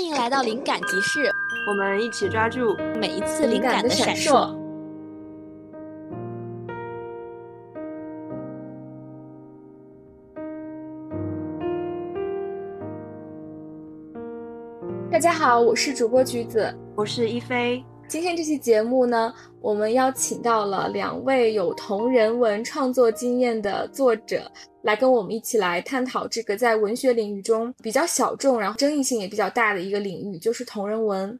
欢迎来到灵感集市，我们一起抓住每一次灵感的闪烁。大家好，我是主播橘子，我是一菲。今天这期节目呢，我们邀请到了两位有同人文创作经验的作者，来跟我们一起来探讨这个在文学领域中比较小众，然后争议性也比较大的一个领域，就是同人文。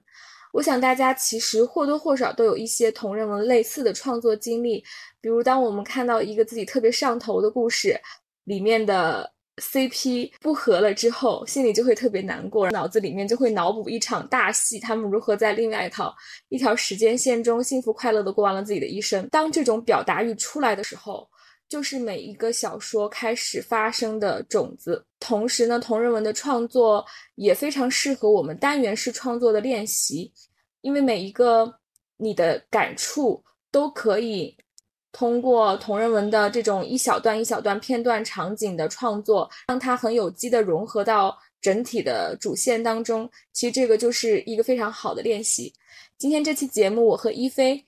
我想大家其实或多或少都有一些同人文类似的创作经历，比如当我们看到一个自己特别上头的故事里面的。CP 不和了之后，心里就会特别难过，脑子里面就会脑补一场大戏，他们如何在另外一套一条时间线中幸福快乐的过完了自己的一生。当这种表达欲出来的时候，就是每一个小说开始发生的种子。同时呢，同人文的创作也非常适合我们单元式创作的练习，因为每一个你的感触都可以。通过同人文的这种一小段一小段片段场景的创作，让它很有机的融合到整体的主线当中。其实这个就是一个非常好的练习。今天这期节目，我和一菲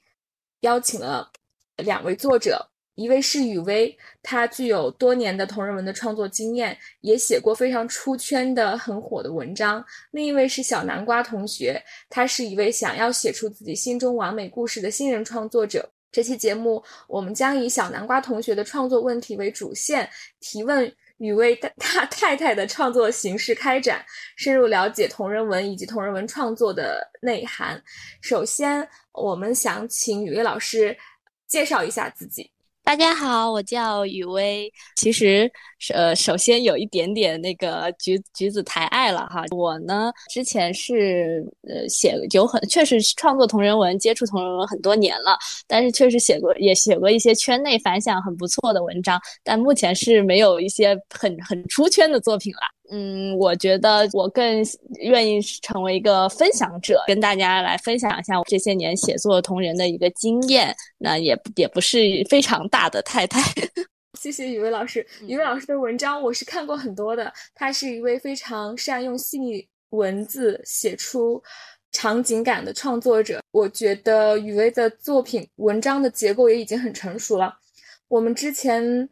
邀请了两位作者，一位是雨薇，她具有多年的同人文的创作经验，也写过非常出圈的很火的文章；另一位是小南瓜同学，他是一位想要写出自己心中完美故事的新人创作者。这期节目，我们将以小南瓜同学的创作问题为主线，提问与为他太太的创作形式开展，深入了解同人文以及同人文创作的内涵。首先，我们想请雨薇老师介绍一下自己。大家好，我叫雨薇。其实，呃，首先有一点点那个橘橘子抬爱了哈。我呢，之前是呃写有很确实创作同人文，接触同人文很多年了，但是确实写过也写过一些圈内反响很不错的文章，但目前是没有一些很很出圈的作品了。嗯，我觉得我更愿意成为一个分享者，跟大家来分享一下我这些年写作同人的一个经验。那也也不是非常大的太太。谢谢雨薇老师，雨薇老师的文章我是看过很多的。他是一位非常善用细腻文字写出场景感的创作者。我觉得雨薇的作品文章的结构也已经很成熟了。我们之前。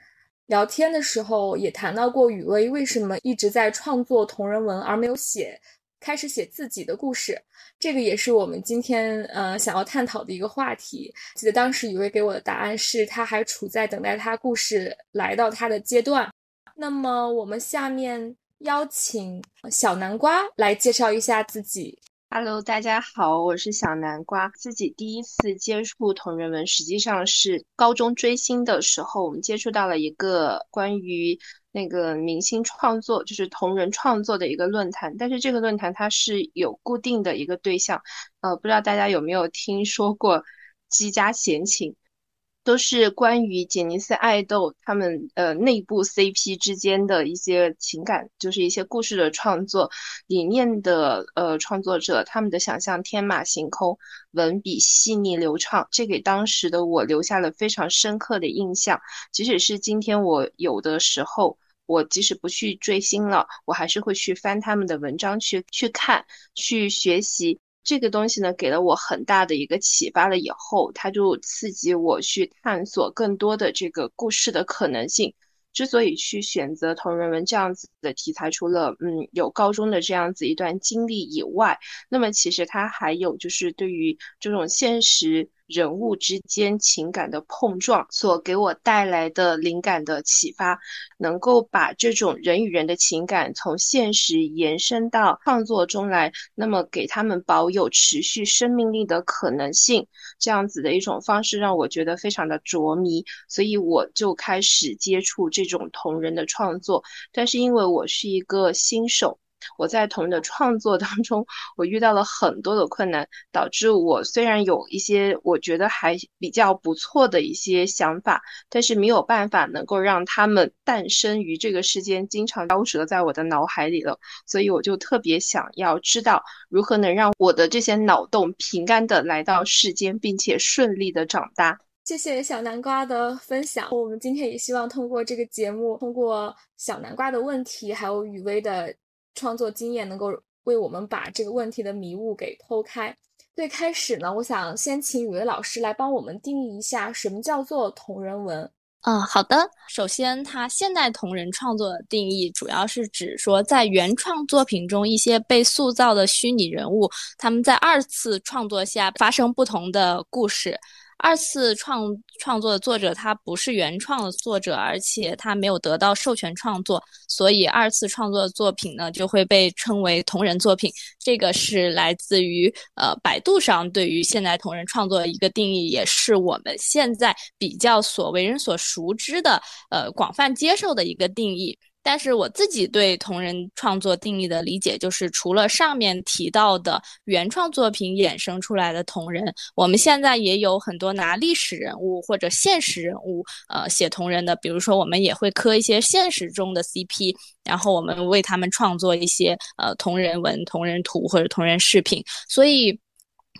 聊天的时候也谈到过雨薇为什么一直在创作同人文而没有写开始写自己的故事，这个也是我们今天呃想要探讨的一个话题。记得当时雨薇给我的答案是，他还处在等待他故事来到他的阶段。那么我们下面邀请小南瓜来介绍一下自己。Hello，大家好，我是小南瓜。自己第一次接触同人文，实际上是高中追星的时候，我们接触到了一个关于那个明星创作，就是同人创作的一个论坛。但是这个论坛它是有固定的一个对象，呃，不知道大家有没有听说过积家闲情。都是关于杰尼斯爱豆他们呃内部 CP 之间的一些情感，就是一些故事的创作理念的呃创作者，他们的想象天马行空，文笔细腻流畅，这给当时的我留下了非常深刻的印象。即使是今天我有的时候，我即使不去追星了，我还是会去翻他们的文章去去看，去学习。这个东西呢，给了我很大的一个启发了以后，它就刺激我去探索更多的这个故事的可能性。之所以去选择同人文这样子的题材，除了嗯有高中的这样子一段经历以外，那么其实它还有就是对于这种现实。人物之间情感的碰撞所给我带来的灵感的启发，能够把这种人与人的情感从现实延伸到创作中来，那么给他们保有持续生命力的可能性，这样子的一种方式让我觉得非常的着迷，所以我就开始接触这种同人的创作，但是因为我是一个新手。我在同人的创作当中，我遇到了很多的困难，导致我虽然有一些我觉得还比较不错的一些想法，但是没有办法能够让他们诞生于这个世间，经常夭折在我的脑海里了。所以我就特别想要知道，如何能让我的这些脑洞平安的来到世间，并且顺利的长大。谢谢小南瓜的分享。我们今天也希望通过这个节目，通过小南瓜的问题，还有雨薇的。创作经验能够为我们把这个问题的迷雾给剖开。最开始呢，我想先请雨薇老师来帮我们定义一下什么叫做同人文。嗯，好的。首先，它现代同人创作的定义主要是指说，在原创作品中一些被塑造的虚拟人物，他们在二次创作下发生不同的故事。二次创创作的作者他不是原创的作者，而且他没有得到授权创作，所以二次创作的作品呢就会被称为同人作品。这个是来自于呃百度上对于现代同人创作的一个定义，也是我们现在比较所为人所熟知的呃广泛接受的一个定义。但是我自己对同人创作定义的理解，就是除了上面提到的原创作品衍生出来的同人，我们现在也有很多拿历史人物或者现实人物呃写同人的，比如说我们也会磕一些现实中的 CP，然后我们为他们创作一些呃同人文、同人图或者同人视频，所以。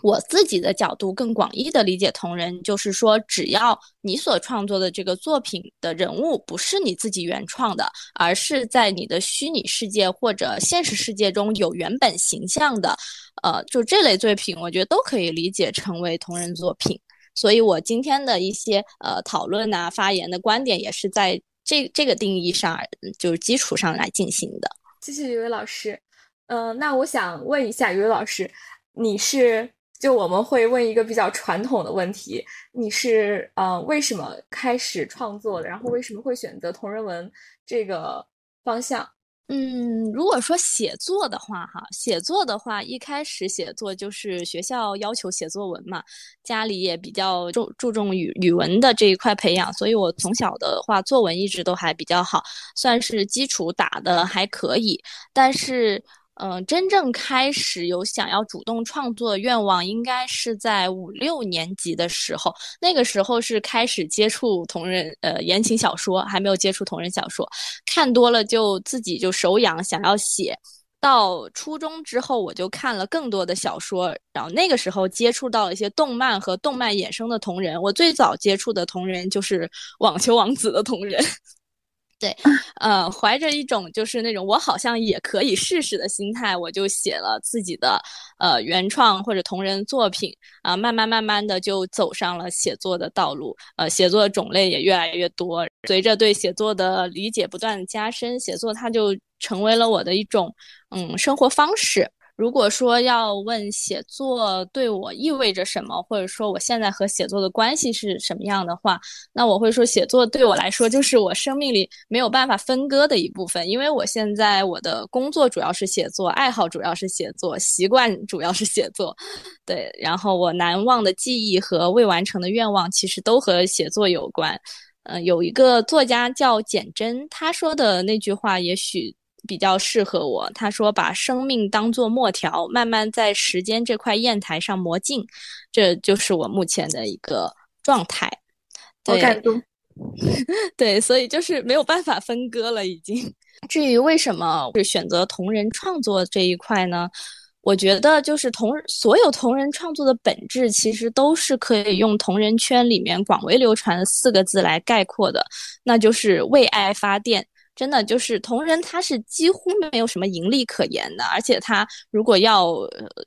我自己的角度更广义的理解同人，就是说，只要你所创作的这个作品的人物不是你自己原创的，而是在你的虚拟世界或者现实世界中有原本形象的，呃，就这类作品，我觉得都可以理解成为同人作品。所以我今天的一些呃讨论啊、发言的观点，也是在这这个定义上，就是基础上来进行的。谢谢于伟老师。嗯，那我想问一下于伟老师，你是？就我们会问一个比较传统的问题：你是呃为什么开始创作的？然后为什么会选择同人文这个方向？嗯，如果说写作的话，哈，写作的话，一开始写作就是学校要求写作文嘛，家里也比较注注重语语文的这一块培养，所以我从小的话作文一直都还比较好，算是基础打的还可以，但是。嗯，真正开始有想要主动创作的愿望，应该是在五六年级的时候。那个时候是开始接触同人，呃，言情小说，还没有接触同人小说。看多了就自己就手痒，想要写。到初中之后，我就看了更多的小说，然后那个时候接触到了一些动漫和动漫衍生的同人。我最早接触的同人就是网球王子的同人。对，呃，怀着一种就是那种我好像也可以试试的心态，我就写了自己的呃原创或者同人作品啊，慢慢慢慢的就走上了写作的道路，呃，写作的种类也越来越多，随着对写作的理解不断加深，写作它就成为了我的一种嗯生活方式。如果说要问写作对我意味着什么，或者说我现在和写作的关系是什么样的话，那我会说写作对我来说就是我生命里没有办法分割的一部分。因为我现在我的工作主要是写作，爱好主要是写作，习惯主要是写作，对。然后我难忘的记忆和未完成的愿望其实都和写作有关。嗯，有一个作家叫简真，他说的那句话也许。比较适合我。他说：“把生命当作墨条，慢慢在时间这块砚台上磨净，这就是我目前的一个状态。”好感动。对，所以就是没有办法分割了，已经。至于为什么是选择同人创作这一块呢？我觉得就是同所有同人创作的本质，其实都是可以用同人圈里面广为流传的四个字来概括的，那就是为爱发电。真的就是同人，他是几乎没有什么盈利可言的，而且他如果要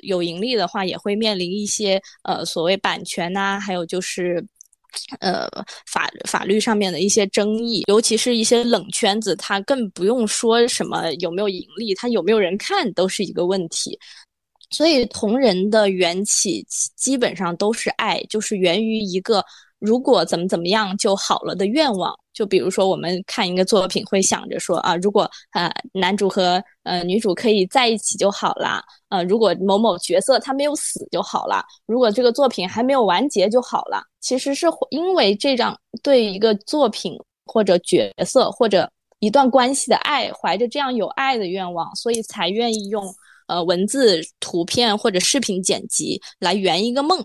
有盈利的话，也会面临一些呃所谓版权呐，还有就是呃法法律上面的一些争议，尤其是一些冷圈子，他更不用说什么有没有盈利，他有没有人看都是一个问题。所以同人的缘起基本上都是爱，就是源于一个。如果怎么怎么样就好了的愿望，就比如说我们看一个作品，会想着说啊，如果呃男主和呃女主可以在一起就好啦，呃，如果某某角色他没有死就好了，如果这个作品还没有完结就好了。其实是因为这样对一个作品或者角色或者一段关系的爱，怀着这样有爱的愿望，所以才愿意用呃文字、图片或者视频剪辑来圆一个梦。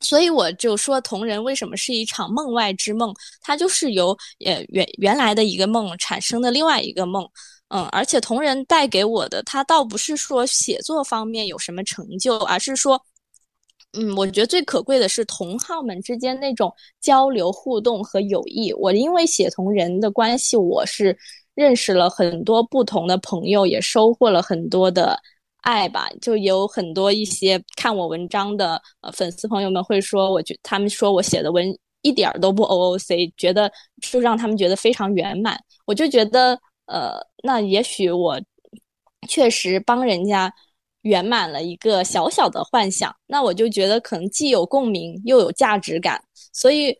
所以我就说，同人为什么是一场梦外之梦？它就是由呃原原来的一个梦产生的另外一个梦，嗯，而且同人带给我的，它倒不是说写作方面有什么成就，而是说，嗯，我觉得最可贵的是同好们之间那种交流互动和友谊。我因为写同人的关系，我是认识了很多不同的朋友，也收获了很多的。爱吧。就有很多一些看我文章的呃粉丝朋友们会说，我觉他们说我写的文一点都不 OOC，觉得就让他们觉得非常圆满。我就觉得呃，那也许我确实帮人家圆满了一个小小的幻想，那我就觉得可能既有共鸣又有价值感，所以。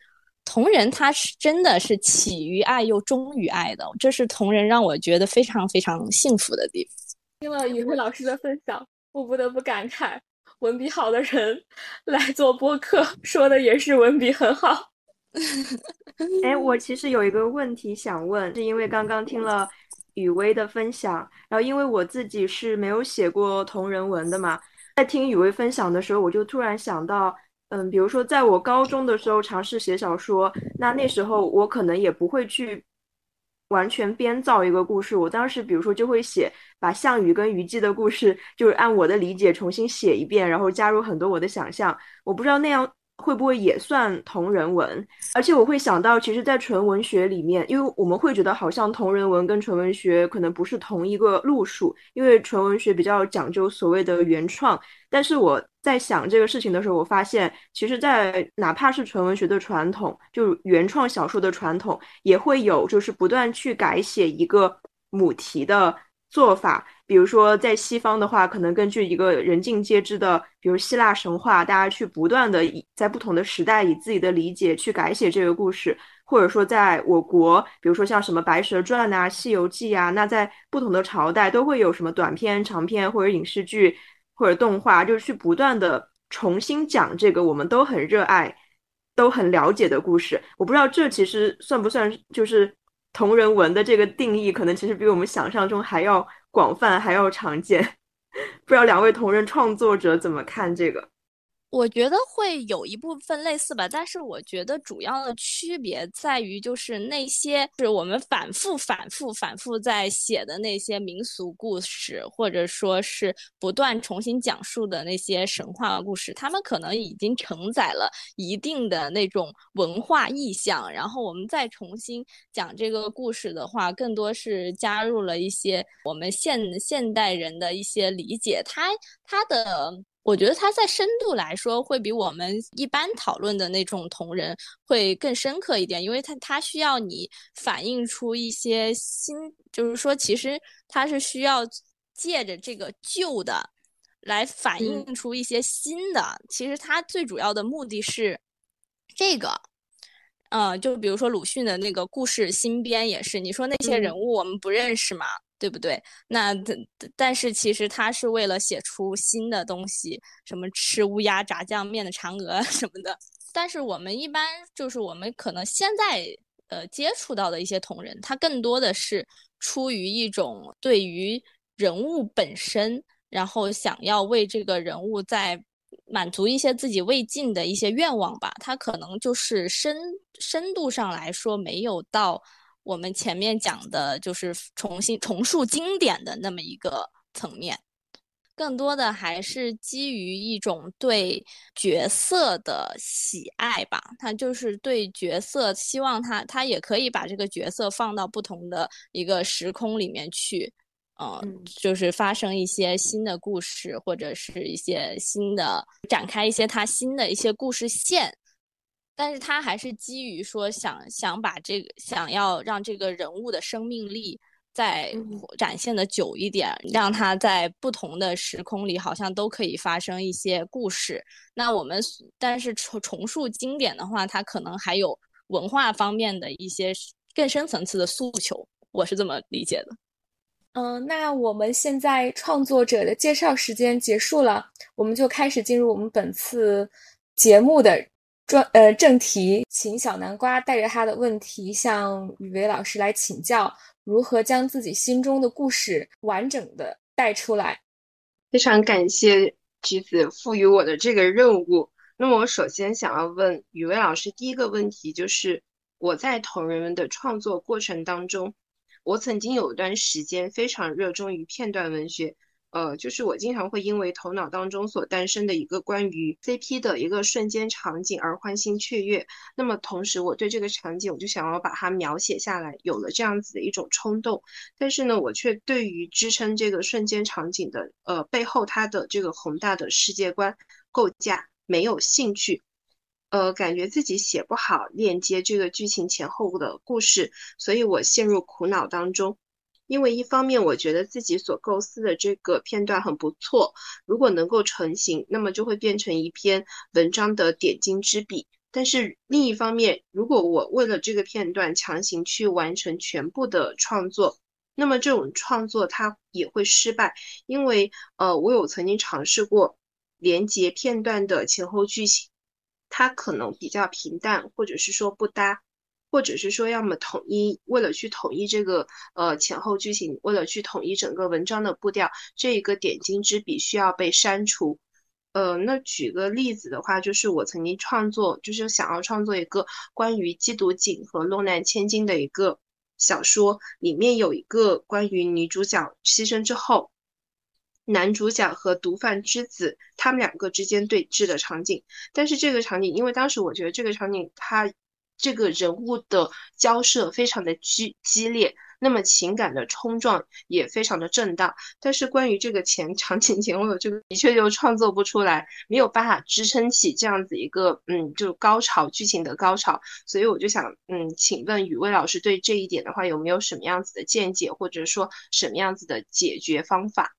同人他是真的是起于爱又忠于爱的，这是同人让我觉得非常非常幸福的地方。听了雨薇老师的分享，我不得不感慨，文笔好的人来做播客，说的也是文笔很好。哎，我其实有一个问题想问，是因为刚刚听了雨薇的分享，然后因为我自己是没有写过同人文的嘛，在听雨薇分享的时候，我就突然想到。嗯，比如说，在我高中的时候尝试写小说，那那时候我可能也不会去完全编造一个故事。我当时，比如说，就会写把项羽跟虞姬的故事，就是按我的理解重新写一遍，然后加入很多我的想象。我不知道那样。会不会也算同人文？而且我会想到，其实，在纯文学里面，因为我们会觉得好像同人文跟纯文学可能不是同一个路数，因为纯文学比较讲究所谓的原创。但是我在想这个事情的时候，我发现，其实，在哪怕是纯文学的传统，就原创小说的传统，也会有就是不断去改写一个母题的。做法，比如说在西方的话，可能根据一个人尽皆知的，比如希腊神话，大家去不断的以在不同的时代以自己的理解去改写这个故事，或者说在我国，比如说像什么《白蛇传》啊、《西游记》啊，那在不同的朝代都会有什么短片、长片或者影视剧或者动画，就是去不断的重新讲这个我们都很热爱、都很了解的故事。我不知道这其实算不算就是。同人文的这个定义，可能其实比我们想象中还要广泛，还要常见。不知道两位同仁创作者怎么看这个？我觉得会有一部分类似吧，但是我觉得主要的区别在于，就是那些是我们反复、反复、反复在写的那些民俗故事，或者说是不断重新讲述的那些神话故事，他们可能已经承载了一定的那种文化意象，然后我们再重新讲这个故事的话，更多是加入了一些我们现现代人的一些理解，它它的。我觉得它在深度来说会比我们一般讨论的那种同人会更深刻一点，因为它它需要你反映出一些新，就是说其实它是需要借着这个旧的来反映出一些新的。其实它最主要的目的是这个，呃，就比如说鲁迅的那个故事新编也是，你说那些人物我们不认识吗？对不对？那但是其实他是为了写出新的东西，什么吃乌鸦炸酱面的嫦娥 什么的。但是我们一般就是我们可能现在呃接触到的一些同人，他更多的是出于一种对于人物本身，然后想要为这个人物在满足一些自己未尽的一些愿望吧。他可能就是深深度上来说没有到。我们前面讲的就是重新重塑经典的那么一个层面，更多的还是基于一种对角色的喜爱吧。他就是对角色，希望他他也可以把这个角色放到不同的一个时空里面去，嗯，就是发生一些新的故事，或者是一些新的展开一些他新的一些故事线。但是他还是基于说想想把这个想要让这个人物的生命力再展现的久一点，让他在不同的时空里好像都可以发生一些故事。那我们但是重重塑经典的话，它可能还有文化方面的一些更深层次的诉求，我是这么理解的。嗯，那我们现在创作者的介绍时间结束了，我们就开始进入我们本次节目的。专呃正题，请小南瓜带着他的问题向雨薇老师来请教，如何将自己心中的故事完整的带出来。非常感谢橘子赋予我的这个任务。那么我首先想要问雨薇老师第一个问题，就是我在同人文的创作过程当中，我曾经有一段时间非常热衷于片段文学，呃，就是我经常会因为头脑当中所诞生的一个关于 CP 的一个瞬间场景而欢欣雀跃。那么同时，我对这个场景，我就想要把它描写下来，有了这样子的一种冲动。但是呢，我却对于支撑这个瞬间场景的呃背后它的这个宏大的世界观构架没有兴趣。呃，感觉自己写不好链接这个剧情前后的故事，所以我陷入苦恼当中。因为一方面，我觉得自己所构思的这个片段很不错，如果能够成型，那么就会变成一篇文章的点睛之笔。但是另一方面，如果我为了这个片段强行去完成全部的创作，那么这种创作它也会失败，因为呃，我有曾经尝试过连接片段的前后剧情，它可能比较平淡，或者是说不搭。或者是说，要么统一，为了去统一这个呃前后剧情，为了去统一整个文章的步调，这一个点睛之笔需要被删除。呃，那举个例子的话，就是我曾经创作，就是想要创作一个关于缉毒警和落难千金的一个小说，里面有一个关于女主角牺牲之后，男主角和毒贩之子他们两个之间对峙的场景。但是这个场景，因为当时我觉得这个场景它。这个人物的交涉非常的激激烈，那么情感的冲撞也非常的正大。但是关于这个前场景前后的这个，的确就创作不出来，没有办法支撑起这样子一个嗯，就高潮剧情的高潮。所以我就想嗯，请问雨薇老师对这一点的话，有没有什么样子的见解，或者说什么样子的解决方法？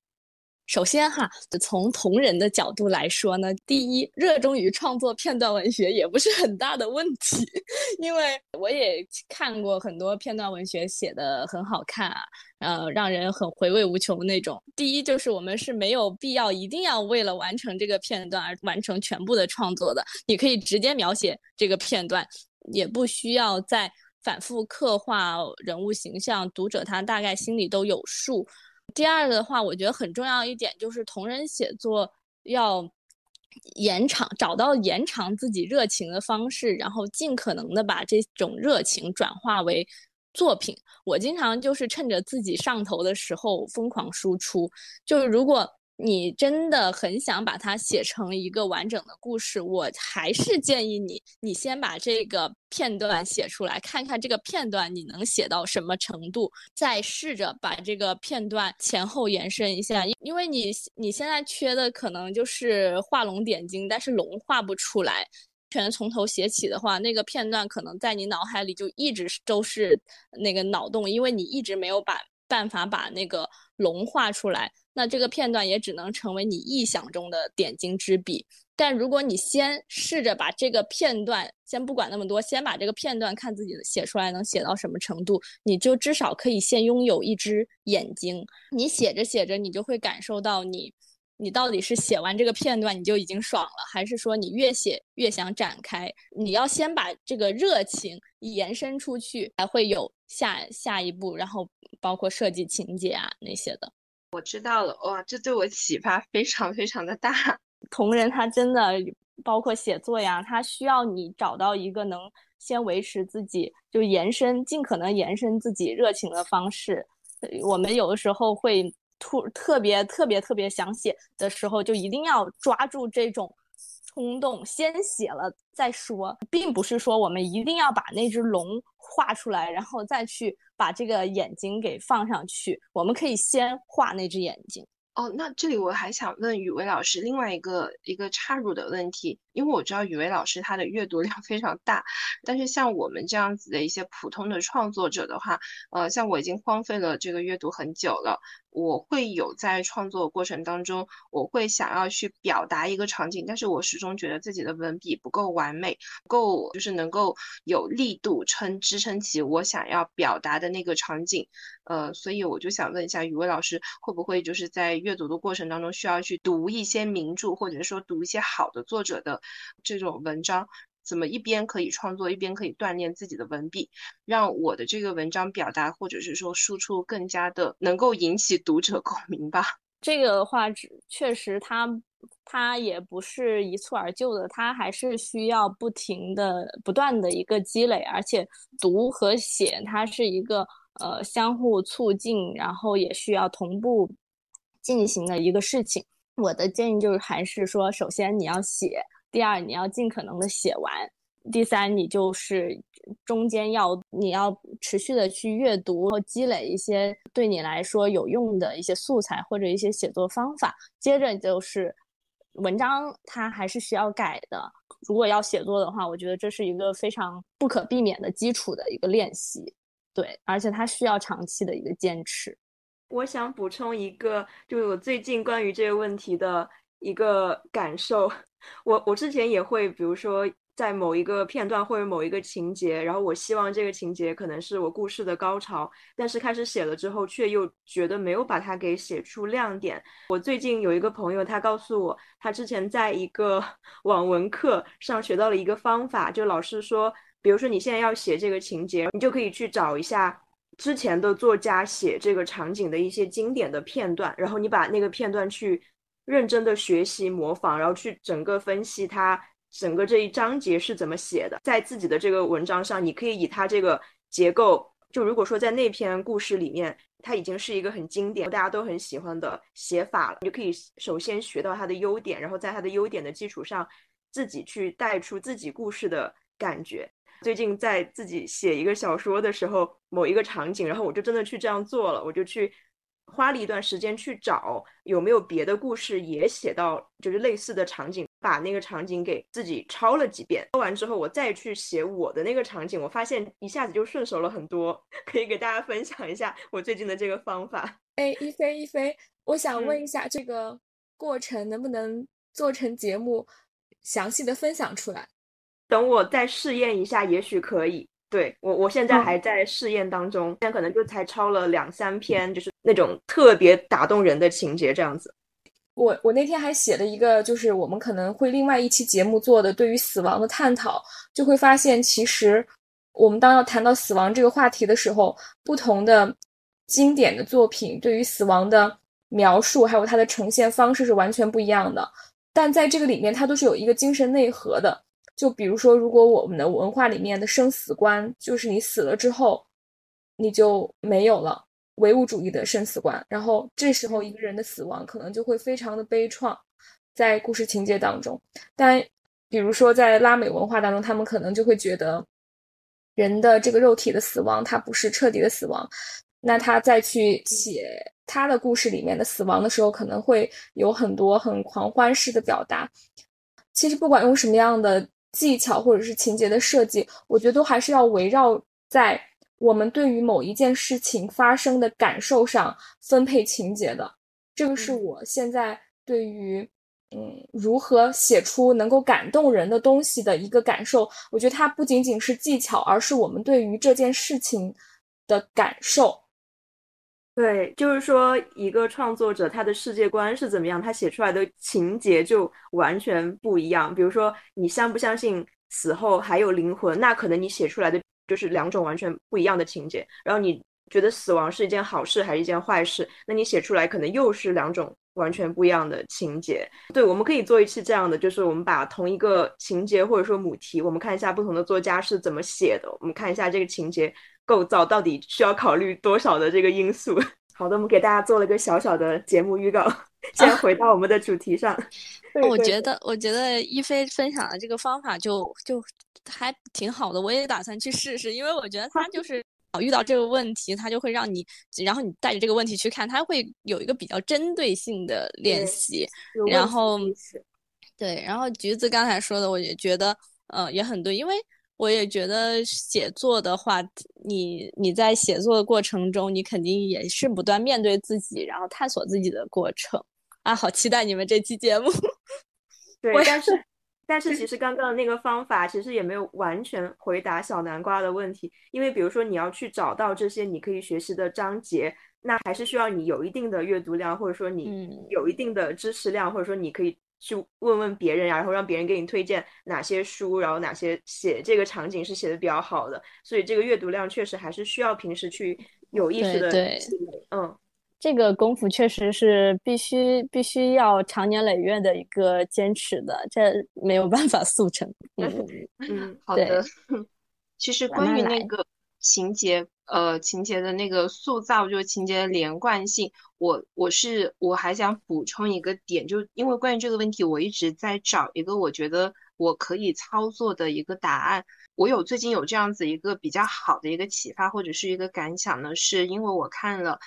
首先哈，从同人的角度来说呢，第一，热衷于创作片段文学也不是很大的问题，因为我也看过很多片段文学写的很好看啊，呃，让人很回味无穷那种。第一，就是我们是没有必要一定要为了完成这个片段而完成全部的创作的，你可以直接描写这个片段，也不需要再反复刻画人物形象，读者他大概心里都有数。第二的话，我觉得很重要一点就是同人写作要延长，找到延长自己热情的方式，然后尽可能的把这种热情转化为作品。我经常就是趁着自己上头的时候疯狂输出，就是如果。你真的很想把它写成一个完整的故事，我还是建议你，你先把这个片段写出来，看看这个片段你能写到什么程度，再试着把这个片段前后延伸一下。因为你你现在缺的可能就是画龙点睛，但是龙画不出来，全从头写起的话，那个片段可能在你脑海里就一直都是那个脑洞，因为你一直没有把办法把那个龙画出来。那这个片段也只能成为你臆想中的点睛之笔。但如果你先试着把这个片段，先不管那么多，先把这个片段看自己写出来能写到什么程度，你就至少可以先拥有一只眼睛。你写着写着，你就会感受到你，你到底是写完这个片段你就已经爽了，还是说你越写越想展开？你要先把这个热情延伸出去，才会有下下一步，然后包括设计情节啊那些的。我知道了，哇，这对我启发非常非常的大。同人他真的包括写作呀，他需要你找到一个能先维持自己，就延伸尽可能延伸自己热情的方式。我们有的时候会突特别特别特别想写的时候，就一定要抓住这种冲动，先写了再说，并不是说我们一定要把那只龙画出来，然后再去。把这个眼睛给放上去，我们可以先画那只眼睛。哦，那这里我还想问雨薇老师另外一个一个插入的问题，因为我知道雨薇老师她的阅读量非常大，但是像我们这样子的一些普通的创作者的话，呃，像我已经荒废了这个阅读很久了。我会有在创作过程当中，我会想要去表达一个场景，但是我始终觉得自己的文笔不够完美，不够就是能够有力度撑支撑起我想要表达的那个场景。呃，所以我就想问一下雨薇老师，会不会就是在阅读的过程当中需要去读一些名著，或者说读一些好的作者的这种文章？怎么一边可以创作，一边可以锻炼自己的文笔，让我的这个文章表达或者是说输出更加的能够引起读者共鸣吧？这个的话，确实它它也不是一蹴而就的，它还是需要不停的、不断的一个积累，而且读和写它是一个呃相互促进，然后也需要同步。进行的一个事情。我的建议就是还是说，首先你要写，第二你要尽可能的写完，第三你就是中间要你要持续的去阅读，然后积累一些对你来说有用的一些素材或者一些写作方法。接着就是文章它还是需要改的。如果要写作的话，我觉得这是一个非常不可避免的基础的一个练习，对，而且它需要长期的一个坚持。我想补充一个，就是我最近关于这个问题的一个感受。我我之前也会，比如说在某一个片段或者某一个情节，然后我希望这个情节可能是我故事的高潮，但是开始写了之后，却又觉得没有把它给写出亮点。我最近有一个朋友，他告诉我，他之前在一个 网文课上学到了一个方法，就老师说，比如说你现在要写这个情节，你就可以去找一下。之前的作家写这个场景的一些经典的片段，然后你把那个片段去认真的学习模仿，然后去整个分析它整个这一章节是怎么写的，在自己的这个文章上，你可以以它这个结构，就如果说在那篇故事里面，它已经是一个很经典、大家都很喜欢的写法了，你就可以首先学到它的优点，然后在它的优点的基础上，自己去带出自己故事的感觉。最近在自己写一个小说的时候，某一个场景，然后我就真的去这样做了，我就去花了一段时间去找有没有别的故事也写到就是类似的场景，把那个场景给自己抄了几遍，抄完之后我再去写我的那个场景，我发现一下子就顺手了很多，可以给大家分享一下我最近的这个方法。哎，一菲一菲，我想问一下，这个过程能不能做成节目，详细的分享出来？等我再试验一下，也许可以。对我，我现在还在试验当中，现在可能就才抄了两三篇，就是那种特别打动人的情节这样子。我我那天还写了一个，就是我们可能会另外一期节目做的对于死亡的探讨，就会发现其实我们当要谈到死亡这个话题的时候，不同的经典的作品对于死亡的描述，还有它的呈现方式是完全不一样的。但在这个里面，它都是有一个精神内核的。就比如说，如果我们的文化里面的生死观，就是你死了之后，你就没有了唯物主义的生死观，然后这时候一个人的死亡可能就会非常的悲怆，在故事情节当中。但比如说在拉美文化当中，他们可能就会觉得人的这个肉体的死亡，它不是彻底的死亡，那他再去写他的故事里面的死亡的时候，可能会有很多很狂欢式的表达。其实不管用什么样的。技巧或者是情节的设计，我觉得都还是要围绕在我们对于某一件事情发生的感受上分配情节的。这个是我现在对于嗯如何写出能够感动人的东西的一个感受。我觉得它不仅仅是技巧，而是我们对于这件事情的感受。对，就是说，一个创作者他的世界观是怎么样，他写出来的情节就完全不一样。比如说，你相不相信死后还有灵魂？那可能你写出来的就是两种完全不一样的情节。然后你觉得死亡是一件好事还是一件坏事？那你写出来可能又是两种完全不一样的情节。对，我们可以做一期这样的，就是我们把同一个情节或者说母题，我们看一下不同的作家是怎么写的，我们看一下这个情节。构造到底需要考虑多少的这个因素？好的，我们给大家做了个小小的节目预告。先回到我们的主题上。我觉得，我觉得一菲分享的这个方法就就还挺好的，我也打算去试试。因为我觉得他就 是遇到这个问题，他就会让你，然后你带着这个问题去看，他会有一个比较针对性的练习。然后，对，然后橘子刚才说的，我也觉得，呃，也很对，因为。我也觉得写作的话，你你在写作的过程中，你肯定也是不断面对自己，然后探索自己的过程啊！好期待你们这期节目。对，但是 但是其实刚刚的那个方法其实也没有完全回答小南瓜的问题，因为比如说你要去找到这些你可以学习的章节，那还是需要你有一定的阅读量，或者说你有一定的知识量，或者说你可以。去问问别人，然后让别人给你推荐哪些书，然后哪些写这个场景是写的比较好的。所以这个阅读量确实还是需要平时去有意识的积累。嗯，这个功夫确实是必须必须要长年累月的一个坚持的，这没有办法 速成。嗯嗯，好的。其实关于那个情节，呃，情节的那个塑造，就是情节的连贯性。我我是我还想补充一个点，就因为关于这个问题，我一直在找一个我觉得我可以操作的一个答案。我有最近有这样子一个比较好的一个启发或者是一个感想呢，是因为我看了。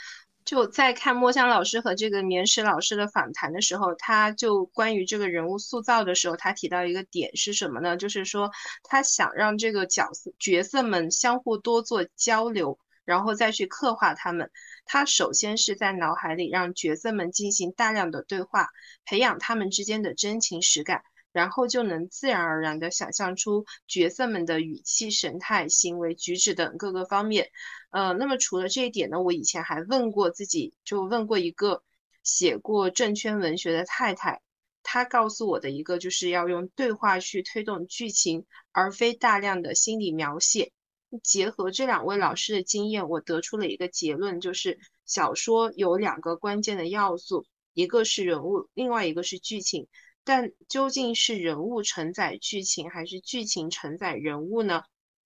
就在看墨香老师和这个绵石老师的访谈的时候，他就关于这个人物塑造的时候，他提到一个点是什么呢？就是说他想让这个角色角色们相互多做交流，然后再去刻画他们。他首先是在脑海里让角色们进行大量的对话，培养他们之间的真情实感。然后就能自然而然地想象出角色们的语气、神态、行为举止等各个方面。呃，那么除了这一点呢，我以前还问过自己，就问过一个写过正圈文学的太太，她告诉我的一个就是要用对话去推动剧情，而非大量的心理描写。结合这两位老师的经验，我得出了一个结论，就是小说有两个关键的要素，一个是人物，另外一个是剧情。但究竟是人物承载剧情，还是剧情承载人物呢？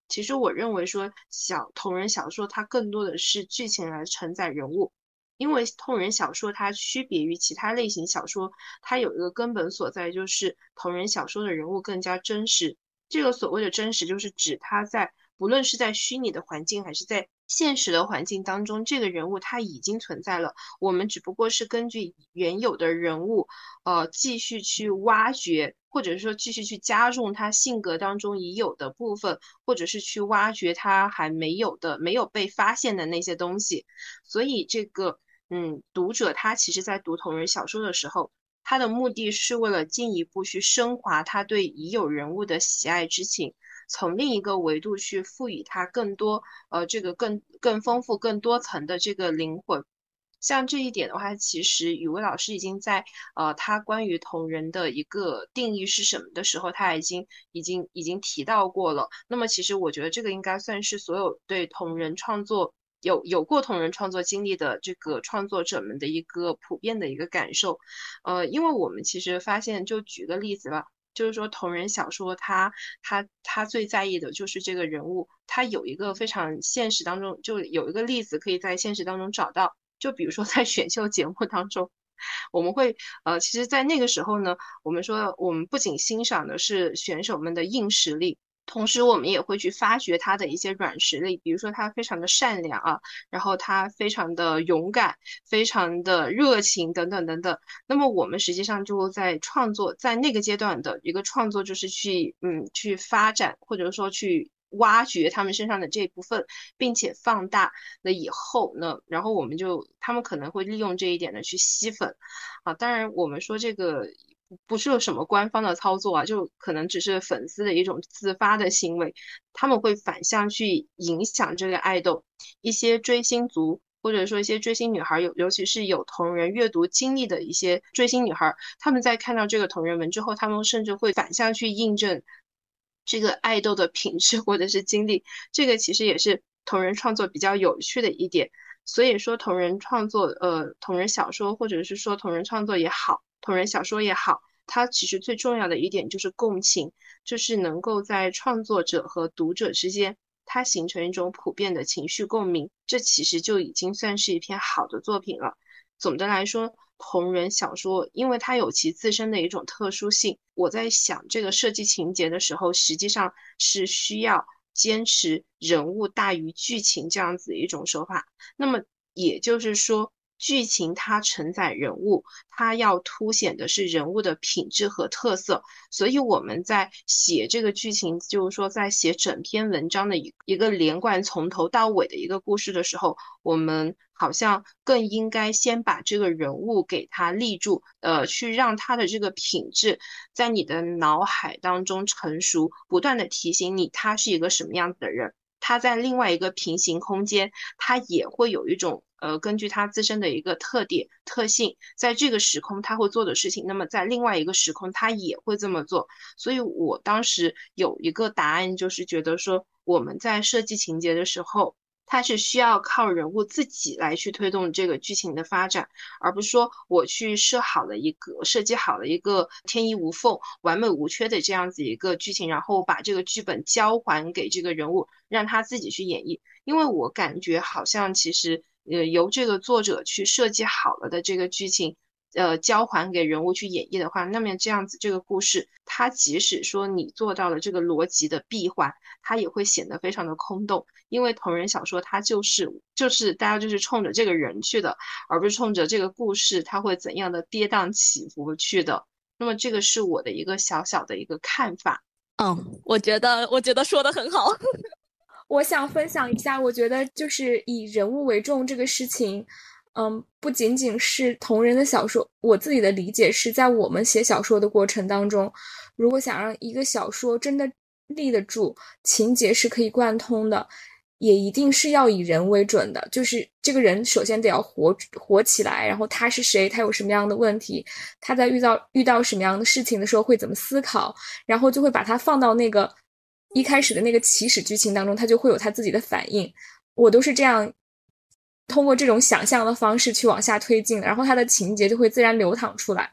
其实我认为说小同人小说它更多的是剧情来承载人物，因为同人小说它区别于其他类型小说，它有一个根本所在，就是同人小说的人物更加真实。这个所谓的真实，就是指他在不论是在虚拟的环境，还是在现实的环境当中，这个人物他已经存在了。我们只不过是根据原有的人物，呃，继续去挖掘，或者说继续去加重他性格当中已有的部分，或者是去挖掘他还没有的、没有被发现的那些东西。所以，这个，嗯，读者他其实在读同人小说的时候，他的目的是为了进一步去升华他对已有人物的喜爱之情。从另一个维度去赋予它更多，呃，这个更更丰富、更多层的这个灵魂。像这一点的话，其实雨薇老师已经在呃，他关于同人的一个定义是什么的时候，他已经已经已经提到过了。那么，其实我觉得这个应该算是所有对同人创作有有过同人创作经历的这个创作者们的一个普遍的一个感受。呃，因为我们其实发现，就举个例子吧。就是说，同人小说，他他他最在意的就是这个人物，他有一个非常现实当中，就有一个例子可以在现实当中找到。就比如说在选秀节目当中，我们会呃，其实，在那个时候呢，我们说我们不仅欣赏的是选手们的硬实力。同时，我们也会去发掘他的一些软实力，比如说他非常的善良啊，然后他非常的勇敢，非常的热情等等等等。那么，我们实际上就在创作，在那个阶段的一个创作，就是去嗯去发展，或者说去挖掘他们身上的这部分，并且放大了以后呢，然后我们就他们可能会利用这一点呢去吸粉啊。当然，我们说这个。不是有什么官方的操作啊，就可能只是粉丝的一种自发的行为，他们会反向去影响这个爱豆。一些追星族或者说一些追星女孩，尤尤其是有同人阅读经历的一些追星女孩，他们在看到这个同人文之后，他们甚至会反向去印证这个爱豆的品质或者是经历。这个其实也是同人创作比较有趣的一点。所以说，同人创作，呃，同人小说或者是说同人创作也好。同人小说也好，它其实最重要的一点就是共情，就是能够在创作者和读者之间，它形成一种普遍的情绪共鸣，这其实就已经算是一篇好的作品了。总的来说，同人小说因为它有其自身的一种特殊性，我在想这个设计情节的时候，实际上是需要坚持人物大于剧情这样子一种手法。那么也就是说。剧情它承载人物，它要凸显的是人物的品质和特色，所以我们在写这个剧情，就是说在写整篇文章的一一个连贯从头到尾的一个故事的时候，我们好像更应该先把这个人物给他立住，呃，去让他的这个品质在你的脑海当中成熟，不断的提醒你他是一个什么样子的人，他在另外一个平行空间，他也会有一种。呃，根据他自身的一个特点特性，在这个时空他会做的事情，那么在另外一个时空他也会这么做。所以我当时有一个答案，就是觉得说我们在设计情节的时候，它是需要靠人物自己来去推动这个剧情的发展，而不是说我去设好了一个设计好了一个天衣无缝、完美无缺的这样子一个剧情，然后把这个剧本交还给这个人物，让他自己去演绎。因为我感觉好像其实呃由这个作者去设计好了的这个剧情。呃，交还给人物去演绎的话，那么这样子这个故事，它即使说你做到了这个逻辑的闭环，它也会显得非常的空洞。因为同人小说它就是就是大家就是冲着这个人去的，而不是冲着这个故事它会怎样的跌宕起伏去的。那么这个是我的一个小小的一个看法。嗯，我觉得我觉得说的很好。我想分享一下，我觉得就是以人物为重这个事情。嗯，不仅仅是同人的小说，我自己的理解是在我们写小说的过程当中，如果想让一个小说真的立得住，情节是可以贯通的，也一定是要以人为准的。就是这个人首先得要活活起来，然后他是谁，他有什么样的问题，他在遇到遇到什么样的事情的时候会怎么思考，然后就会把它放到那个一开始的那个起始剧情当中，他就会有他自己的反应。我都是这样。通过这种想象的方式去往下推进，然后他的情节就会自然流淌出来。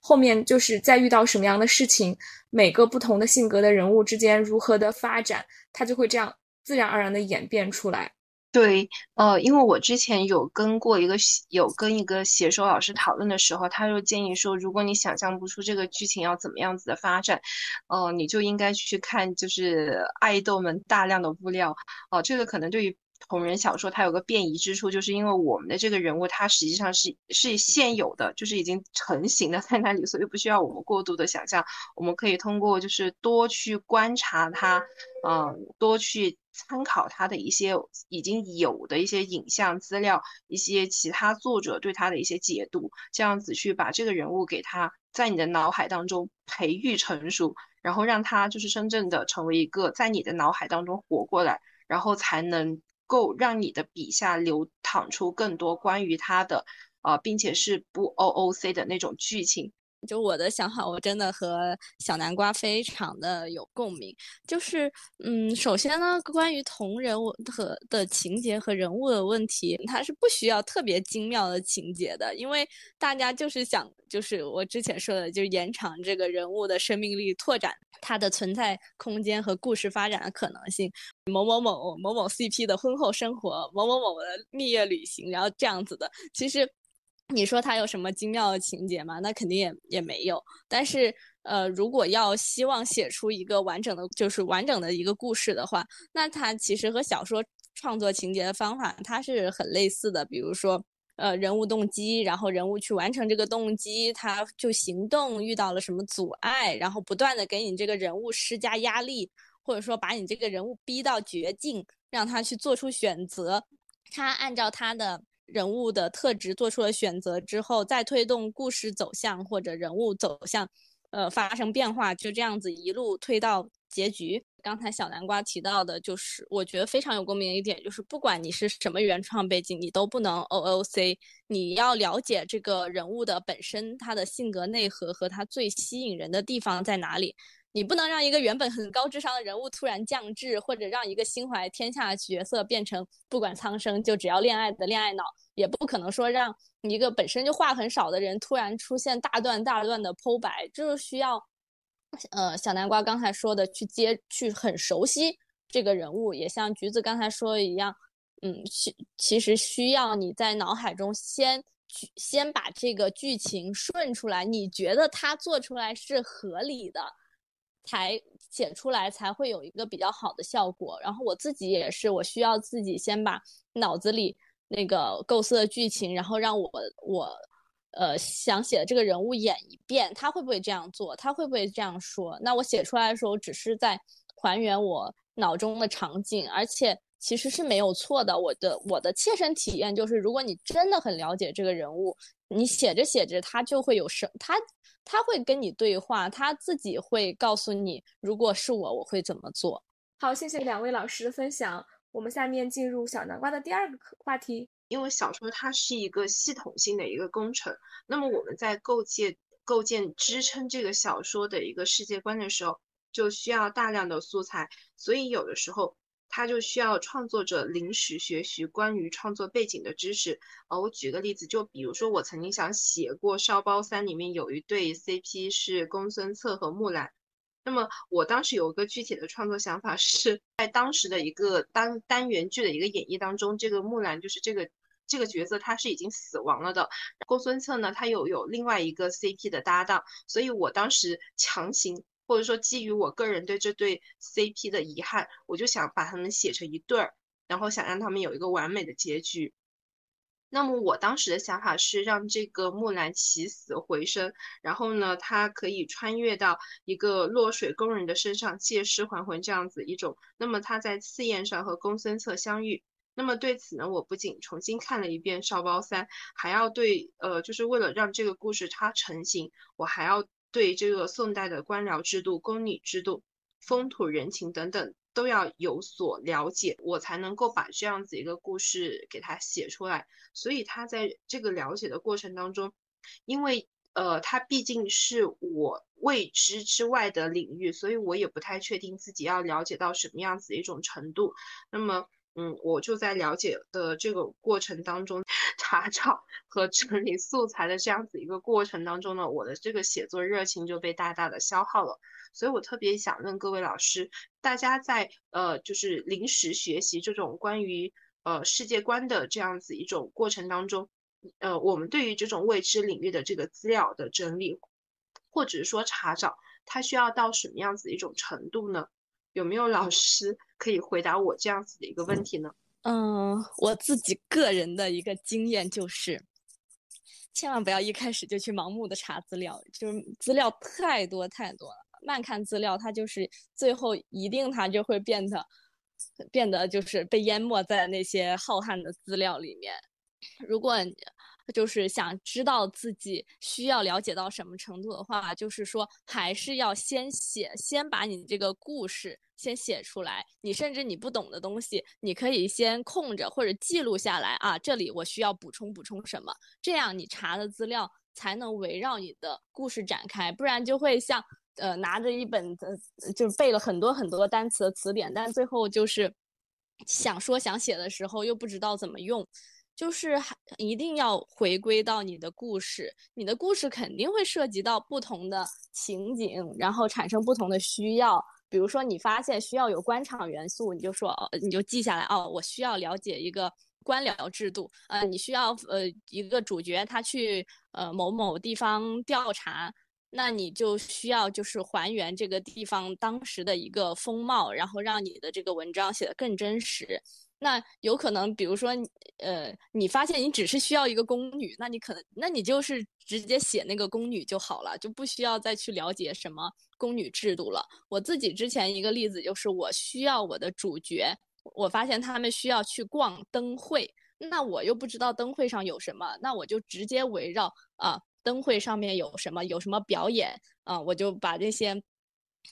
后面就是在遇到什么样的事情，每个不同的性格的人物之间如何的发展，他就会这样自然而然的演变出来。对，呃，因为我之前有跟过一个有跟一个写手老师讨论的时候，他就建议说，如果你想象不出这个剧情要怎么样子的发展，呃，你就应该去看就是爱豆们大量的物料。哦，这个可能对于。同人小说它有个变异之处，就是因为我们的这个人物他实际上是是现有的，就是已经成型的在那里，所以不需要我们过度的想象。我们可以通过就是多去观察他，嗯，多去参考他的一些已经有的一些影像资料，一些其他作者对他的一些解读，这样子去把这个人物给他在你的脑海当中培育成熟，然后让他就是真正的成为一个在你的脑海当中活过来，然后才能。够让你的笔下流淌出更多关于他的，呃，并且是不 O O C 的那种剧情。就我的想法，我真的和小南瓜非常的有共鸣。就是，嗯，首先呢，关于同人和的情节和人物的问题，它是不需要特别精妙的情节的，因为大家就是想，就是我之前说的，就是延长这个人物的生命力，拓展它的存在空间和故事发展的可能性。某某某某某 CP 的婚后生活，某某某的蜜月旅行，然后这样子的，其实。你说他有什么精妙的情节吗？那肯定也也没有。但是，呃，如果要希望写出一个完整的，就是完整的一个故事的话，那它其实和小说创作情节的方法它是很类似的。比如说，呃，人物动机，然后人物去完成这个动机，他就行动遇到了什么阻碍，然后不断的给你这个人物施加压力，或者说把你这个人物逼到绝境，让他去做出选择，他按照他的。人物的特质做出了选择之后，再推动故事走向或者人物走向，呃，发生变化，就这样子一路推到结局。刚才小南瓜提到的，就是我觉得非常有共鸣的一点，就是不管你是什么原创背景，你都不能 O O C，你要了解这个人物的本身，他的性格内核和他最吸引人的地方在哪里。你不能让一个原本很高智商的人物突然降智，或者让一个心怀天下的角色变成不管苍生就只要恋爱的恋爱脑，也不可能说让一个本身就话很少的人突然出现大段大段的剖白，就是需要，呃，小南瓜刚才说的去接去很熟悉这个人物，也像橘子刚才说的一样，嗯，其其实需要你在脑海中先去先把这个剧情顺出来，你觉得他做出来是合理的。才写出来才会有一个比较好的效果。然后我自己也是，我需要自己先把脑子里那个构思的剧情，然后让我我呃想写的这个人物演一遍，他会不会这样做？他会不会这样说？那我写出来的时候，只是在还原我脑中的场景，而且其实是没有错的。我的我的切身体验就是，如果你真的很了解这个人物，你写着写着，他就会有声他。他会跟你对话，他自己会告诉你，如果是我，我会怎么做。好，谢谢两位老师的分享。我们下面进入小南瓜的第二个话题。因为小说它是一个系统性的一个工程，那么我们在构建构建支撑这个小说的一个世界观的时候，就需要大量的素材。所以有的时候它就需要创作者临时学习关于创作背景的知识。呃，我举个例子，就比如说我曾经想写过《烧包三》里面有一对 CP 是公孙策和木兰。那么我当时有一个具体的创作想法，是在当时的一个单单元剧的一个演绎当中，这个木兰就是这个这个角色，他是已经死亡了的。公孙策呢，他有有另外一个 CP 的搭档，所以我当时强行或者说基于我个人对这对 CP 的遗憾，我就想把他们写成一对儿，然后想让他们有一个完美的结局。那么我当时的想法是让这个木兰起死回生，然后呢，她可以穿越到一个落水工人的身上借尸还魂这样子一种。那么他在刺宴上和公孙策相遇。那么对此呢，我不仅重新看了一遍《烧包三》，还要对呃，就是为了让这个故事它成型，我还要对这个宋代的官僚制度、宫女制度、风土人情等等。都要有所了解，我才能够把这样子一个故事给他写出来。所以他在这个了解的过程当中，因为呃，他毕竟是我未知之外的领域，所以我也不太确定自己要了解到什么样子一种程度。那么，嗯，我就在了解的这个过程当中，查找和整理素材的这样子一个过程当中呢，我的这个写作热情就被大大的消耗了。所以我特别想问各位老师，大家在呃就是临时学习这种关于呃世界观的这样子一种过程当中，呃，我们对于这种未知领域的这个资料的整理，或者说查找，它需要到什么样子一种程度呢？有没有老师可以回答我这样子的一个问题呢？嗯我自己个人的一个经验就是，千万不要一开始就去盲目的查资料，就是资料太多太多了。慢看资料，它就是最后一定它就会变得变得就是被淹没在那些浩瀚的资料里面。如果你就是想知道自己需要了解到什么程度的话，就是说还是要先写，先把你这个故事先写出来。你甚至你不懂的东西，你可以先空着或者记录下来啊。这里我需要补充补充什么，这样你查的资料才能围绕你的故事展开，不然就会像。呃，拿着一本呃，就是背了很多很多单词的词典，但最后就是想说想写的时候又不知道怎么用，就是还一定要回归到你的故事，你的故事肯定会涉及到不同的情景，然后产生不同的需要。比如说你发现需要有官场元素，你就说哦，你就记下来哦，我需要了解一个官僚制度。呃，你需要呃一个主角他去呃某某地方调查。那你就需要就是还原这个地方当时的一个风貌，然后让你的这个文章写得更真实。那有可能，比如说，呃，你发现你只是需要一个宫女，那你可能，那你就是直接写那个宫女就好了，就不需要再去了解什么宫女制度了。我自己之前一个例子就是，我需要我的主角，我发现他们需要去逛灯会，那我又不知道灯会上有什么，那我就直接围绕啊。灯会上面有什么？有什么表演啊？我就把这些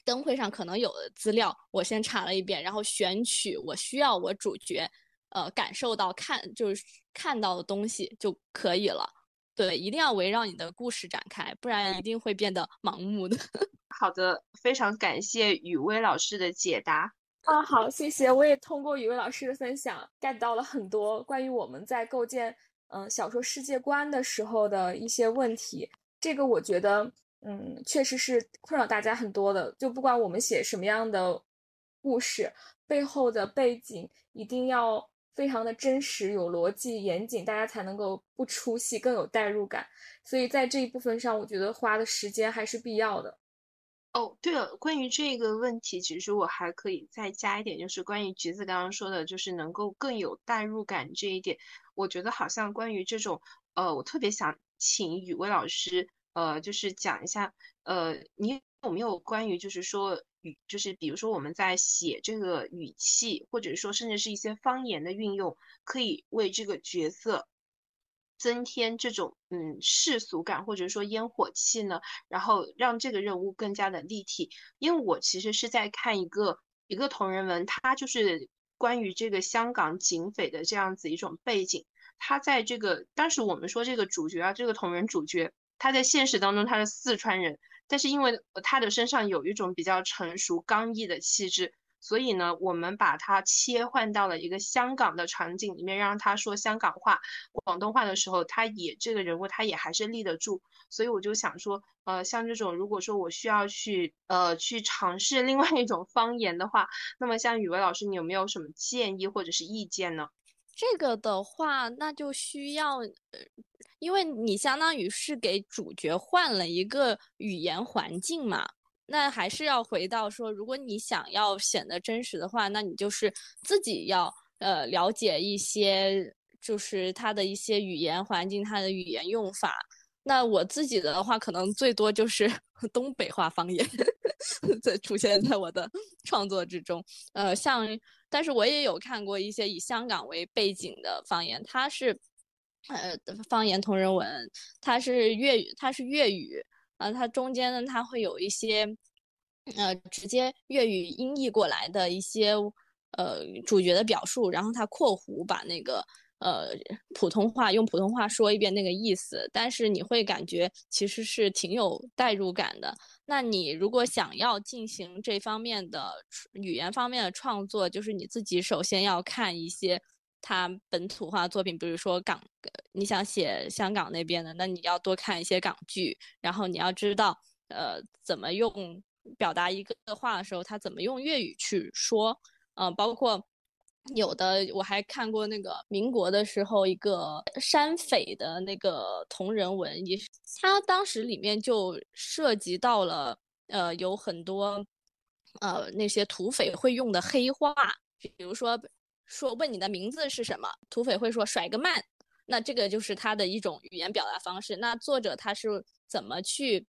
灯会上可能有的资料，我先查了一遍，然后选取我需要我主角呃感受到看就是看到的东西就可以了。对，一定要围绕你的故事展开，不然一定会变得盲目的。好的，非常感谢雨薇老师的解答。啊，好，谢谢。我也通过雨薇老师的分享，get 到了很多关于我们在构建。嗯，小说世界观的时候的一些问题，这个我觉得，嗯，确实是困扰大家很多的。就不管我们写什么样的故事，背后的背景一定要非常的真实、有逻辑、严谨，大家才能够不出戏，更有代入感。所以在这一部分上，我觉得花的时间还是必要的。哦，对了，关于这个问题，其实我还可以再加一点，就是关于橘子刚刚说的，就是能够更有代入感这一点，我觉得好像关于这种，呃，我特别想请雨薇老师，呃，就是讲一下，呃，你有没有关于就是说语，就是比如说我们在写这个语气，或者说甚至是一些方言的运用，可以为这个角色。增添这种嗯世俗感或者说烟火气呢，然后让这个人物更加的立体。因为我其实是在看一个一个同人文，它就是关于这个香港警匪的这样子一种背景。他在这个当时我们说这个主角啊，这个同人主角，他在现实当中他是四川人，但是因为他的身上有一种比较成熟刚毅的气质，所以呢，我们把它切换到了一个香港的场景里面，让他说香港话、广东话的时候，他也这个人物他也还是立得住。所以我就想说，呃，像这种如果说我需要去呃去尝试另外一种方言的话，那么像语文老师，你有没有什么建议或者是意见呢？这个的话，那就需要，因为你相当于是给主角换了一个语言环境嘛。那还是要回到说，如果你想要显得真实的话，那你就是自己要呃了解一些，就是他的一些语言环境，他的语言用法。那我自己的话，可能最多就是 东北话方言 在出现在我的创作之中。呃，像，但是我也有看过一些以香港为背景的方言，它是呃方言同人文，它是粤语，它是粤语。啊，它中间呢，它会有一些，呃，直接粤语音译过来的一些，呃，主角的表述，然后它括弧把那个，呃，普通话用普通话说一遍那个意思，但是你会感觉其实是挺有代入感的。那你如果想要进行这方面的语言方面的创作，就是你自己首先要看一些。他本土化作品，比如说港，你想写香港那边的，那你要多看一些港剧，然后你要知道，呃，怎么用表达一个话的时候，他怎么用粤语去说，嗯，包括有的我还看过那个民国的时候一个山匪的那个同人文，也他当时里面就涉及到了，呃，有很多，呃，那些土匪会用的黑话，比如说。说问你的名字是什么？土匪会说甩个慢，那这个就是他的一种语言表达方式。那作者他是怎么去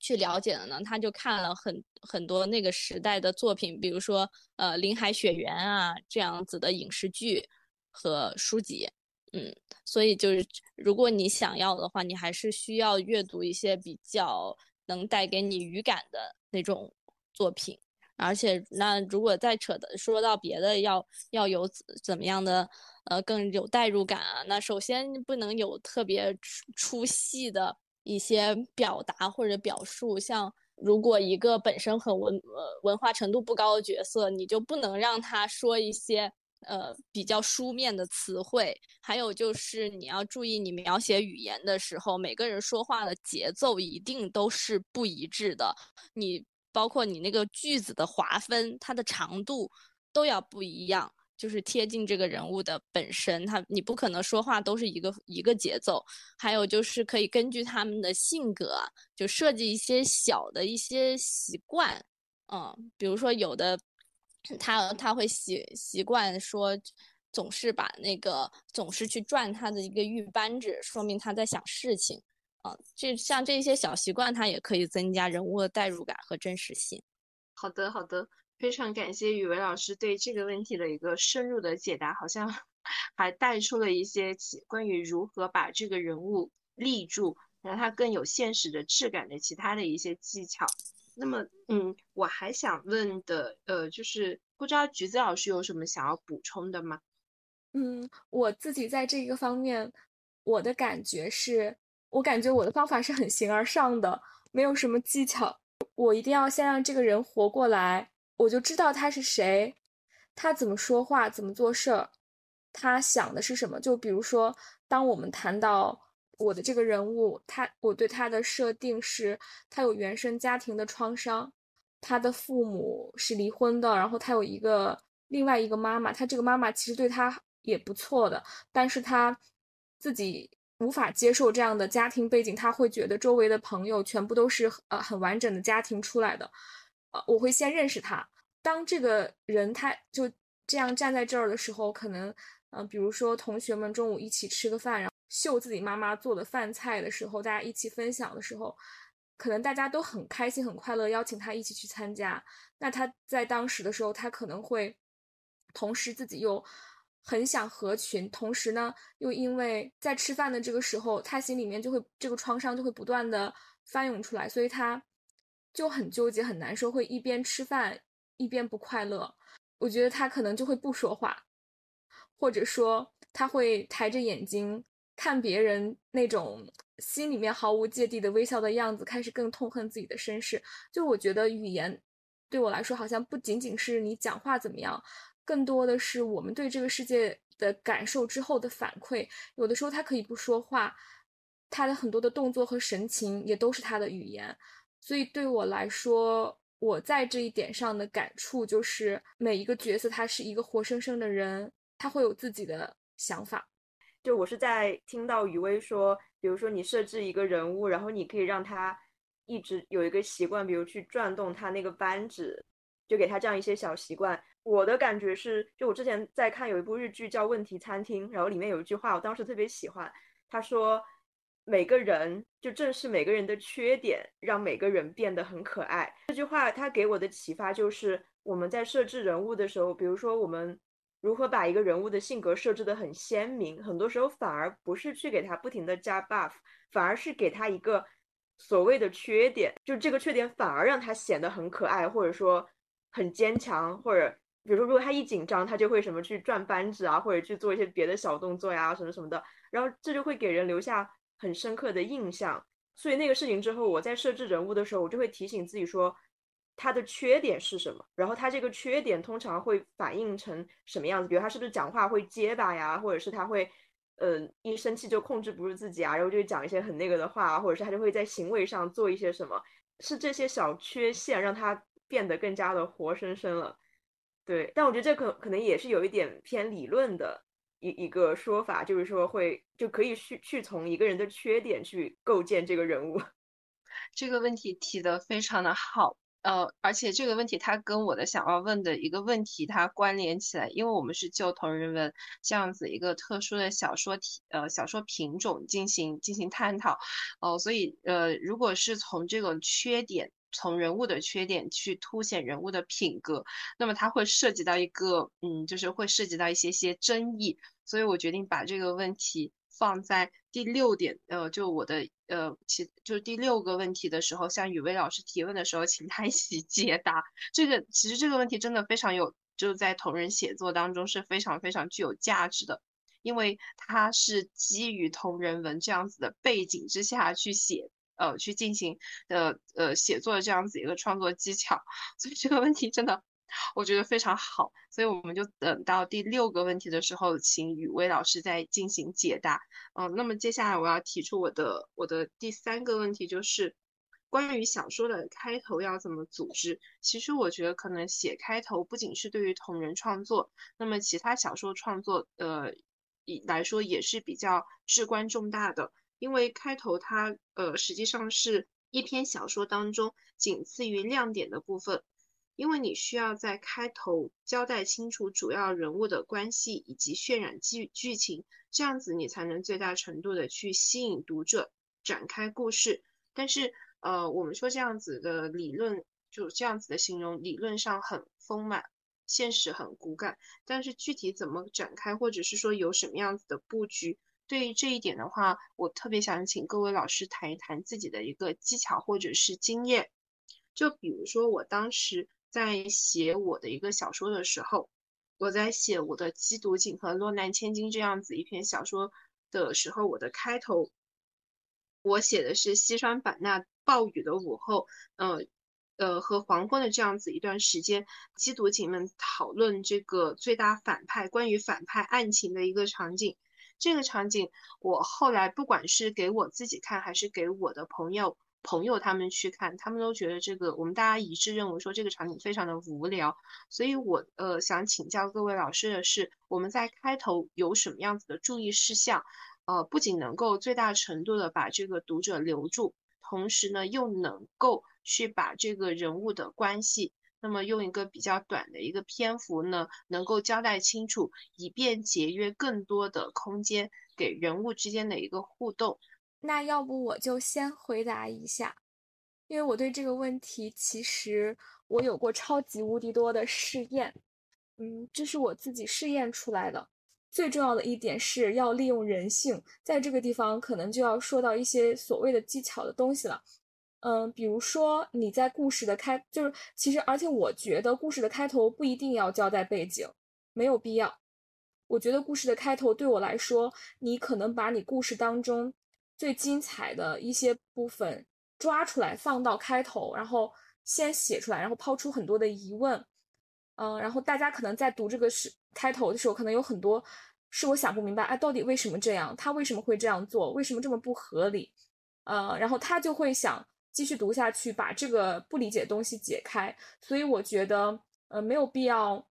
去了解的呢？他就看了很很多那个时代的作品，比如说呃《林海雪原》啊这样子的影视剧和书籍。嗯，所以就是如果你想要的话，你还是需要阅读一些比较能带给你语感的那种作品。而且，那如果再扯的说到别的，要要有怎么样的，呃，更有代入感啊？那首先不能有特别出出戏的一些表达或者表述。像如果一个本身很文呃文化程度不高的角色，你就不能让他说一些呃比较书面的词汇。还有就是你要注意，你描写语言的时候，每个人说话的节奏一定都是不一致的。你。包括你那个句子的划分，它的长度都要不一样，就是贴近这个人物的本身。他你不可能说话都是一个一个节奏。还有就是可以根据他们的性格，就设计一些小的一些习惯。嗯，比如说有的他他会习习惯说，总是把那个总是去转他的一个玉扳指，说明他在想事情。啊，这像这些小习惯，它也可以增加人物的代入感和真实性。好的，好的，非常感谢雨薇老师对这个问题的一个深入的解答，好像 还带出了一些关于如何把这个人物立住，让他更有现实的质感的其他的一些技巧。那么，嗯，我还想问的，呃，就是不知道橘子老师有什么想要补充的吗？嗯，我自己在这个方面，我的感觉是。我感觉我的方法是很形而上的，没有什么技巧。我一定要先让这个人活过来，我就知道他是谁，他怎么说话，怎么做事儿，他想的是什么。就比如说，当我们谈到我的这个人物，他我对他的设定是，他有原生家庭的创伤，他的父母是离婚的，然后他有一个另外一个妈妈，他这个妈妈其实对他也不错的，但是他自己。无法接受这样的家庭背景，他会觉得周围的朋友全部都是呃很完整的家庭出来的。呃，我会先认识他。当这个人他就这样站在这儿的时候，可能嗯，比如说同学们中午一起吃个饭，然后秀自己妈妈做的饭菜的时候，大家一起分享的时候，可能大家都很开心很快乐，邀请他一起去参加。那他在当时的时候，他可能会同时自己又。很想合群，同时呢，又因为在吃饭的这个时候，他心里面就会这个创伤就会不断的翻涌出来，所以他就很纠结很难受，会一边吃饭一边不快乐。我觉得他可能就会不说话，或者说他会抬着眼睛看别人那种心里面毫无芥蒂的微笑的样子，开始更痛恨自己的身世。就我觉得语言对我来说，好像不仅仅是你讲话怎么样，更多的是我们对这个世界的感受之后的反馈。有的时候他可以不说话，他的很多的动作和神情也都是他的语言。所以对我来说，我在这一点上的感触就是，每一个角色他是一个活生生的人，他会有自己的想法。就我是在听到雨薇说，比如说你设置一个人物，然后你可以让他一直有一个习惯，比如去转动他那个扳指，就给他这样一些小习惯。我的感觉是，就我之前在看有一部日剧叫《问题餐厅》，然后里面有一句话，我当时特别喜欢，他说。每个人就正是每个人的缺点，让每个人变得很可爱。这句话他给我的启发就是，我们在设置人物的时候，比如说我们如何把一个人物的性格设置的很鲜明，很多时候反而不是去给他不停的加 buff，反而是给他一个所谓的缺点，就这个缺点反而让他显得很可爱，或者说很坚强，或者比如说如果他一紧张，他就会什么去转扳指啊，或者去做一些别的小动作呀，什么什么的，然后这就会给人留下。很深刻的印象，所以那个事情之后，我在设置人物的时候，我就会提醒自己说，他的缺点是什么，然后他这个缺点通常会反映成什么样子？比如他是不是讲话会结巴呀，或者是他会，呃，一生气就控制不住自己啊，然后就讲一些很那个的话，或者是他就会在行为上做一些什么？是这些小缺陷让他变得更加的活生生了。对，但我觉得这可可能也是有一点偏理论的。一一个说法就是说，会就可以去去从一个人的缺点去构建这个人物。这个问题提的非常的好，呃，而且这个问题它跟我的想要问的一个问题它关联起来，因为我们是就同人文这样子一个特殊的小说体呃小说品种进行进行探讨，哦，所以呃，如果是从这个缺点。从人物的缺点去凸显人物的品格，那么它会涉及到一个，嗯，就是会涉及到一些些争议，所以我决定把这个问题放在第六点，呃，就我的，呃，其就是第六个问题的时候，向雨薇老师提问的时候，请他一起解答。这个其实这个问题真的非常有，就在同人写作当中是非常非常具有价值的，因为它是基于同人文这样子的背景之下去写。呃，去进行的呃写作的这样子一个创作技巧，所以这个问题真的我觉得非常好，所以我们就等到第六个问题的时候，请雨薇老师再进行解答。嗯，那么接下来我要提出我的我的第三个问题，就是关于小说的开头要怎么组织。其实我觉得可能写开头不仅是对于同人创作，那么其他小说创作呃以来说也是比较至关重大的。因为开头它呃实际上是一篇小说当中仅次于亮点的部分，因为你需要在开头交代清楚主要人物的关系以及渲染剧剧情，这样子你才能最大程度的去吸引读者展开故事。但是呃我们说这样子的理论就这样子的形容理论上很丰满，现实很骨感，但是具体怎么展开或者是说有什么样子的布局？对于这一点的话，我特别想请各位老师谈一谈自己的一个技巧或者是经验。就比如说，我当时在写我的一个小说的时候，我在写我的《缉毒警》和《落难千金》这样子一篇小说的时候，我的开头我写的是西双版纳暴雨的午后，呃呃和黄昏的这样子一段时间，缉毒警们讨论这个最大反派关于反派案情的一个场景。这个场景，我后来不管是给我自己看，还是给我的朋友朋友他们去看，他们都觉得这个我们大家一致认为说这个场景非常的无聊。所以我呃想请教各位老师的是，我们在开头有什么样子的注意事项？呃，不仅能够最大程度的把这个读者留住，同时呢又能够去把这个人物的关系。那么用一个比较短的一个篇幅呢，能够交代清楚，以便节约更多的空间给人物之间的一个互动。那要不我就先回答一下，因为我对这个问题其实我有过超级无敌多的试验，嗯，这是我自己试验出来的。最重要的一点是要利用人性，在这个地方可能就要说到一些所谓的技巧的东西了。嗯，比如说你在故事的开，就是其实，而且我觉得故事的开头不一定要交代背景，没有必要。我觉得故事的开头对我来说，你可能把你故事当中最精彩的一些部分抓出来放到开头，然后先写出来，然后抛出很多的疑问，嗯，然后大家可能在读这个是开头的时候，可能有很多是我想不明白，哎，到底为什么这样？他为什么会这样做？为什么这么不合理？呃，然后他就会想继续读下去，把这个不理解的东西解开。所以我觉得，呃，没有必要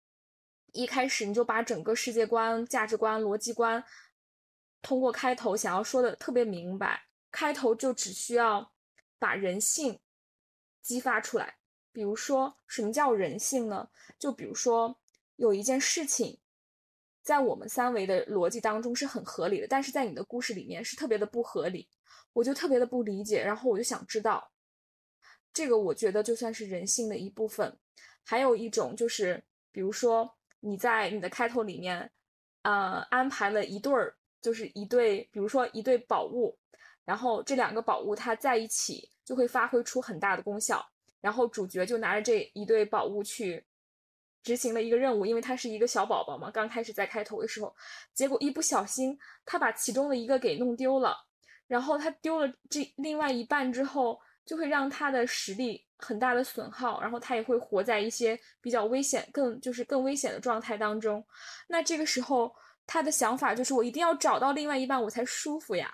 一开始你就把整个世界观、价值观、逻辑观通过开头想要说的特别明白。开头就只需要把人性激发出来。比如说，什么叫人性呢？就比如说，有一件事情在我们三维的逻辑当中是很合理的，但是在你的故事里面是特别的不合理，我就特别的不理解。然后我就想知道，这个我觉得就算是人性的一部分。还有一种就是，比如说你在你的开头里面，呃，安排了一对儿，就是一对，比如说一对宝物。然后这两个宝物它在一起就会发挥出很大的功效，然后主角就拿着这一对宝物去执行了一个任务，因为他是一个小宝宝嘛，刚开始在开头的时候，结果一不小心他把其中的一个给弄丢了，然后他丢了这另外一半之后，就会让他的实力很大的损耗，然后他也会活在一些比较危险、更就是更危险的状态当中。那这个时候他的想法就是我一定要找到另外一半，我才舒服呀。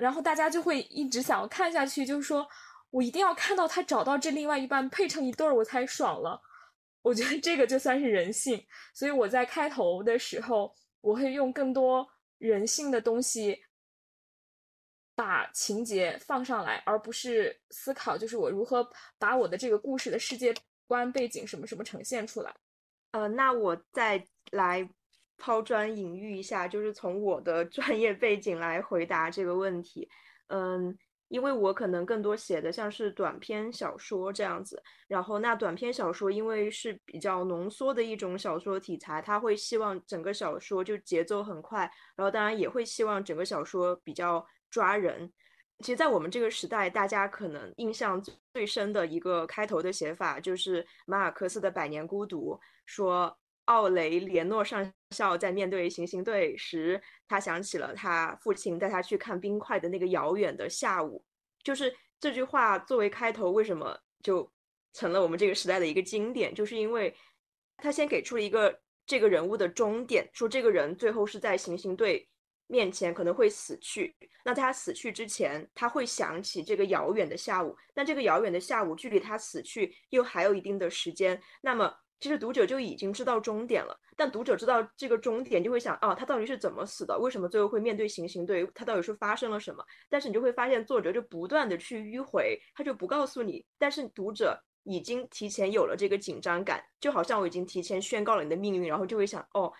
然后大家就会一直想要看下去，就是说我一定要看到他找到这另外一半配成一对儿，我才爽了。我觉得这个就算是人性，所以我在开头的时候，我会用更多人性的东西把情节放上来，而不是思考就是我如何把我的这个故事的世界观背景什么什么呈现出来。呃，那我再来。抛砖引玉一下，就是从我的 专业背景来回答这个问题。嗯，因为我可能更多写的像是短篇小说这样子，然后那短篇小说因为是比较浓缩的一种小说题材，他会希望整个小说就节奏很快，然后当然也会希望整个小说比较抓人。其实，在我们这个时代，大家可能印象最深的一个开头的写法就是马尔克斯的《百年孤独》，说。奥雷连诺上校在面对行刑队时，他想起了他父亲带他去看冰块的那个遥远的下午。就是这句话作为开头，为什么就成了我们这个时代的一个经典？就是因为他先给出了一个这个人物的终点，说这个人最后是在行刑队面前可能会死去。那在他死去之前，他会想起这个遥远的下午。那这个遥远的下午距离他死去又还有一定的时间。那么。其实读者就已经知道终点了，但读者知道这个终点，就会想啊，他到底是怎么死的？为什么最后会面对行刑队？他到底是发生了什么？但是你就会发现，作者就不断的去迂回，他就不告诉你。但是读者已经提前有了这个紧张感，就好像我已经提前宣告了你的命运，然后就会想，哦，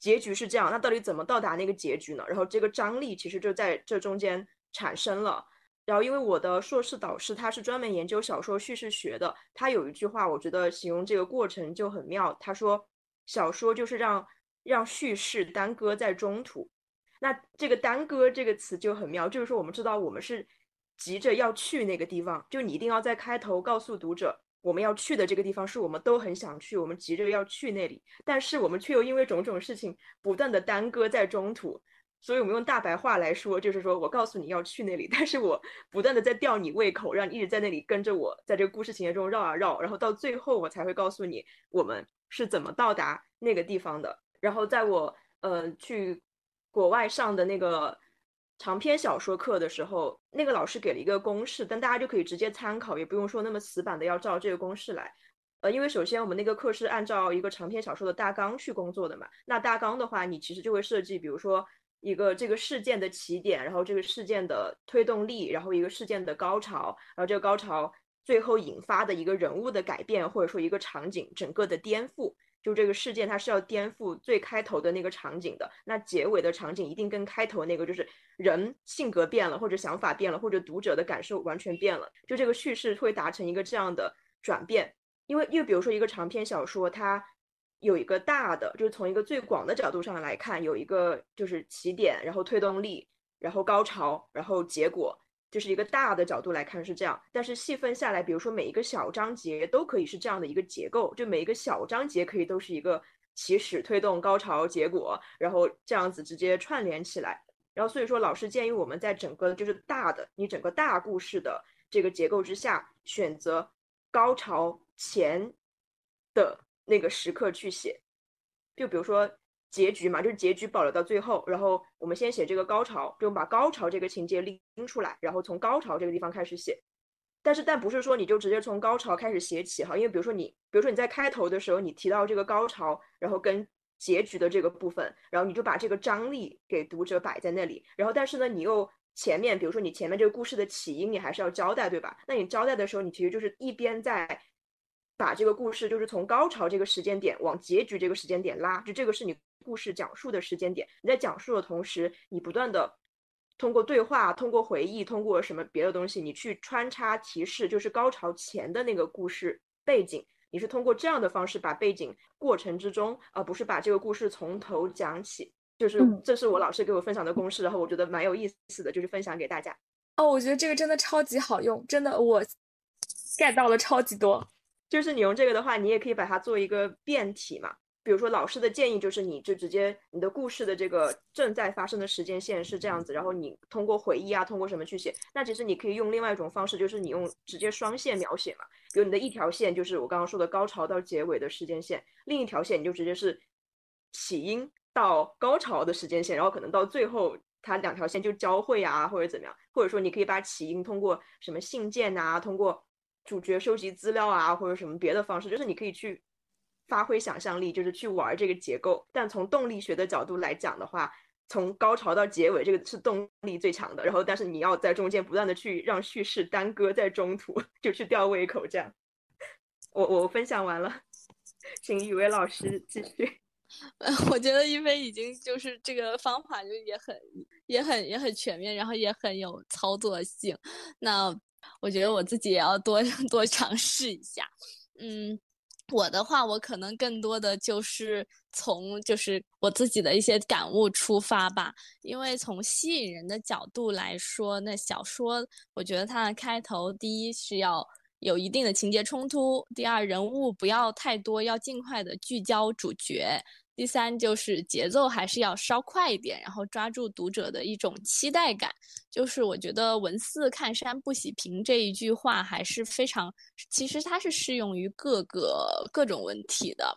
结局是这样，那到底怎么到达那个结局呢？然后这个张力其实就在这中间产生了。然后，因为我的硕士导师他是专门研究小说叙事学的，他有一句话，我觉得形容这个过程就很妙。他说：“小说就是让让叙事耽搁在中途。”那这个“耽搁”这个词就很妙，就是说我们知道我们是急着要去那个地方，就你一定要在开头告诉读者，我们要去的这个地方是我们都很想去，我们急着要去那里，但是我们却又因为种种事情不断的耽搁在中途。所以我们用大白话来说，就是说我告诉你要去那里，但是我不断的在吊你胃口，让你一直在那里跟着我，在这个故事情节中绕啊绕，然后到最后我才会告诉你我们是怎么到达那个地方的。然后在我呃去国外上的那个长篇小说课的时候，那个老师给了一个公式，但大家就可以直接参考，也不用说那么死板的要照这个公式来。呃，因为首先我们那个课是按照一个长篇小说的大纲去工作的嘛，那大纲的话，你其实就会设计，比如说。一个这个事件的起点，然后这个事件的推动力，然后一个事件的高潮，然后这个高潮最后引发的一个人物的改变，或者说一个场景整个的颠覆，就这个事件它是要颠覆最开头的那个场景的，那结尾的场景一定跟开头那个就是人性格变了，或者想法变了，或者读者的感受完全变了，就这个叙事会达成一个这样的转变，因为因为比如说一个长篇小说它。有一个大的，就是从一个最广的角度上来看，有一个就是起点，然后推动力，然后高潮，然后结果，就是一个大的角度来看是这样。但是细分下来，比如说每一个小章节都可以是这样的一个结构，就每一个小章节可以都是一个起始、推动、高潮、结果，然后这样子直接串联起来。然后所以说，老师建议我们在整个就是大的你整个大故事的这个结构之下，选择高潮前的那个时刻去写。就比如说结局嘛，就是结局保留到最后，然后我们先写这个高潮，就把高潮这个情节拎出来，然后从高潮这个地方开始写。但是，但不是说你就直接从高潮开始写起哈，因为比如说你，比如说你在开头的时候你提到这个高潮，然后跟结局的这个部分，然后你就把这个张力给读者摆在那里，然后但是呢，你又前面，比如说你前面这个故事的起因，你还是要交代，对吧？那你交代的时候，你其实就是一边在。把这个故事就是从高潮这个时间点往结局这个时间点拉，就这个是你故事讲述的时间点。你在讲述的同时，你不断的通过对话、通过回忆、通过什么别的东西，你去穿插提示，就是高潮前的那个故事背景。你是通过这样的方式把背景过程之中，而不是把这个故事从头讲起。就是这是我老师给我分享的公式，然后我觉得蛮有意思的，就是分享给大家。哦，我觉得这个真的超级好用，真的我 get 到了超级多。就是你用这个的话，你也可以把它做一个变体嘛。比如说老师的建议就是，你就直接你的故事的这个正在发生的时间线是这样子，然后你通过回忆啊，通过什么去写。那其实你可以用另外一种方式，就是你用直接双线描写嘛。比如你的一条线就是我刚刚说的高潮到结尾的时间线，另一条线你就直接是起因到高潮的时间线，然后可能到最后它两条线就交汇啊，或者怎么样。或者说你可以把起因通过什么信件啊，通过。主角收集资料啊，或者什么别的方式，就是你可以去发挥想象力，就是去玩这个结构。但从动力学的角度来讲的话，从高潮到结尾，这个是动力最强的。然后，但是你要在中间不断的去让叙事耽搁在中途，就去吊胃口。这样，我我分享完了，请雨薇老师继续。我觉得一菲已经就是这个方法就也很也很也很全面，然后也很有操作性。那。我觉得我自己也要多 多尝试一下。嗯，我的话，我可能更多的就是从就是我自己的一些感悟出发吧。因为从吸引人的角度来说，那小说我觉得它的开头，第一是要有一定的情节冲突，第二人物不要太多，要尽快的聚焦主角。第三就是节奏还是要稍快一点，然后抓住读者的一种期待感。就是我觉得“文似看山不喜平”这一句话还是非常，其实它是适用于各个各种问题的。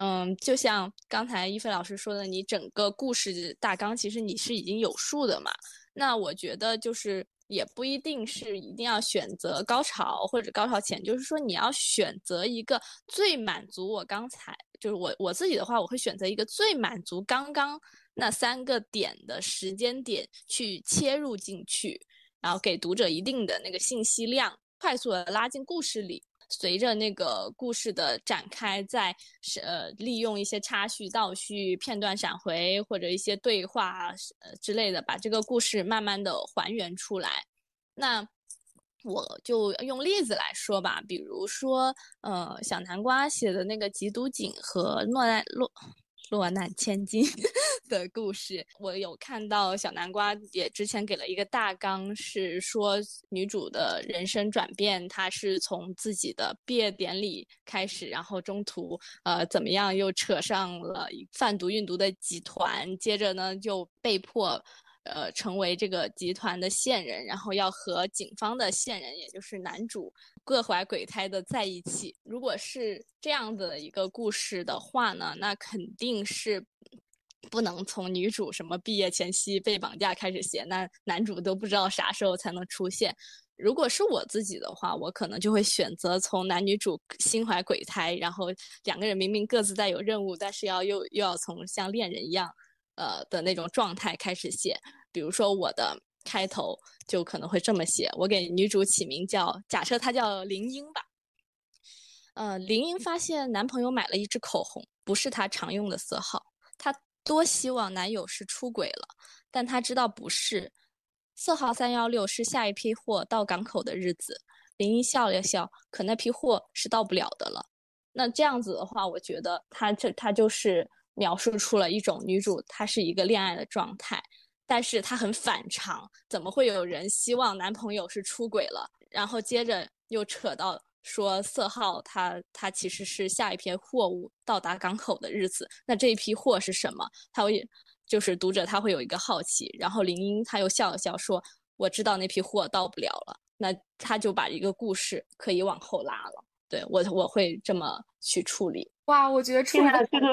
嗯，就像刚才一菲老师说的，你整个故事大纲其实你是已经有数的嘛。那我觉得就是。也不一定是一定要选择高潮或者高潮前，就是说你要选择一个最满足我刚才就是我我自己的话，我会选择一个最满足刚刚那三个点的时间点去切入进去，然后给读者一定的那个信息量，快速的拉进故事里。随着那个故事的展开，在是呃利用一些插叙、倒叙、片段闪回或者一些对话呃之类的，把这个故事慢慢的还原出来。那我就用例子来说吧，比如说呃小南瓜写的那个《缉毒警》和诺奈洛。落难千金 的故事，我有看到小南瓜也之前给了一个大纲，是说女主的人生转变，她是从自己的毕业典礼开始，然后中途呃怎么样又扯上了贩毒运毒的集团，接着呢就被迫。呃，成为这个集团的线人，然后要和警方的线人，也就是男主各怀鬼胎的在一起。如果是这样的一个故事的话呢，那肯定是不能从女主什么毕业前夕被绑架开始写，那男主都不知道啥时候才能出现。如果是我自己的话，我可能就会选择从男女主心怀鬼胎，然后两个人明明各自带有任务，但是要又又要从像恋人一样。呃的那种状态开始写，比如说我的开头就可能会这么写，我给女主起名叫，假设她叫林英吧。呃，林英发现男朋友买了一支口红，不是她常用的色号，她多希望男友是出轨了，但她知道不是，色号三幺六是下一批货到港口的日子。林英笑了笑，可那批货是到不了的了。那这样子的话，我觉得她这她就是。描述出了一种女主，她是一个恋爱的状态，但是她很反常，怎么会有人希望男朋友是出轨了？然后接着又扯到说色号，他他其实是下一批货物到达港口的日子，那这一批货是什么？他会就是读者他会有一个好奇，然后林英他又笑了笑说：“我知道那批货到不了了。”那他就把一个故事可以往后拉了。对我我会这么去处理。哇，我觉得处理的这个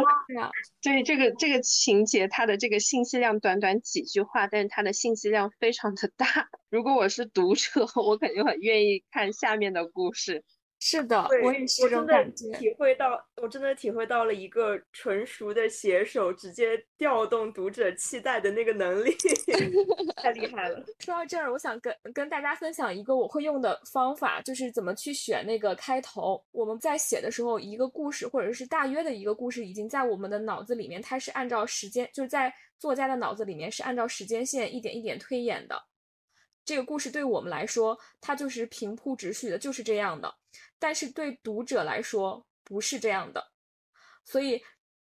对这个这个情节，它的这个信息量短短几句话，但是它的信息量非常的大。如果我是读者，我肯定很愿意看下面的故事。是的，我也是这种感觉。体会到，我真的体会到了一个纯熟的写手直接调动读者期待的那个能力，太厉害了。说到这儿，我想跟跟大家分享一个我会用的方法，就是怎么去选那个开头。我们在写的时候，一个故事或者是大约的一个故事，已经在我们的脑子里面，它是按照时间，就是在作家的脑子里面是按照时间线一点一点推演的。这个故事对我们来说，它就是平铺直叙的，就是这样的。但是对读者来说不是这样的，所以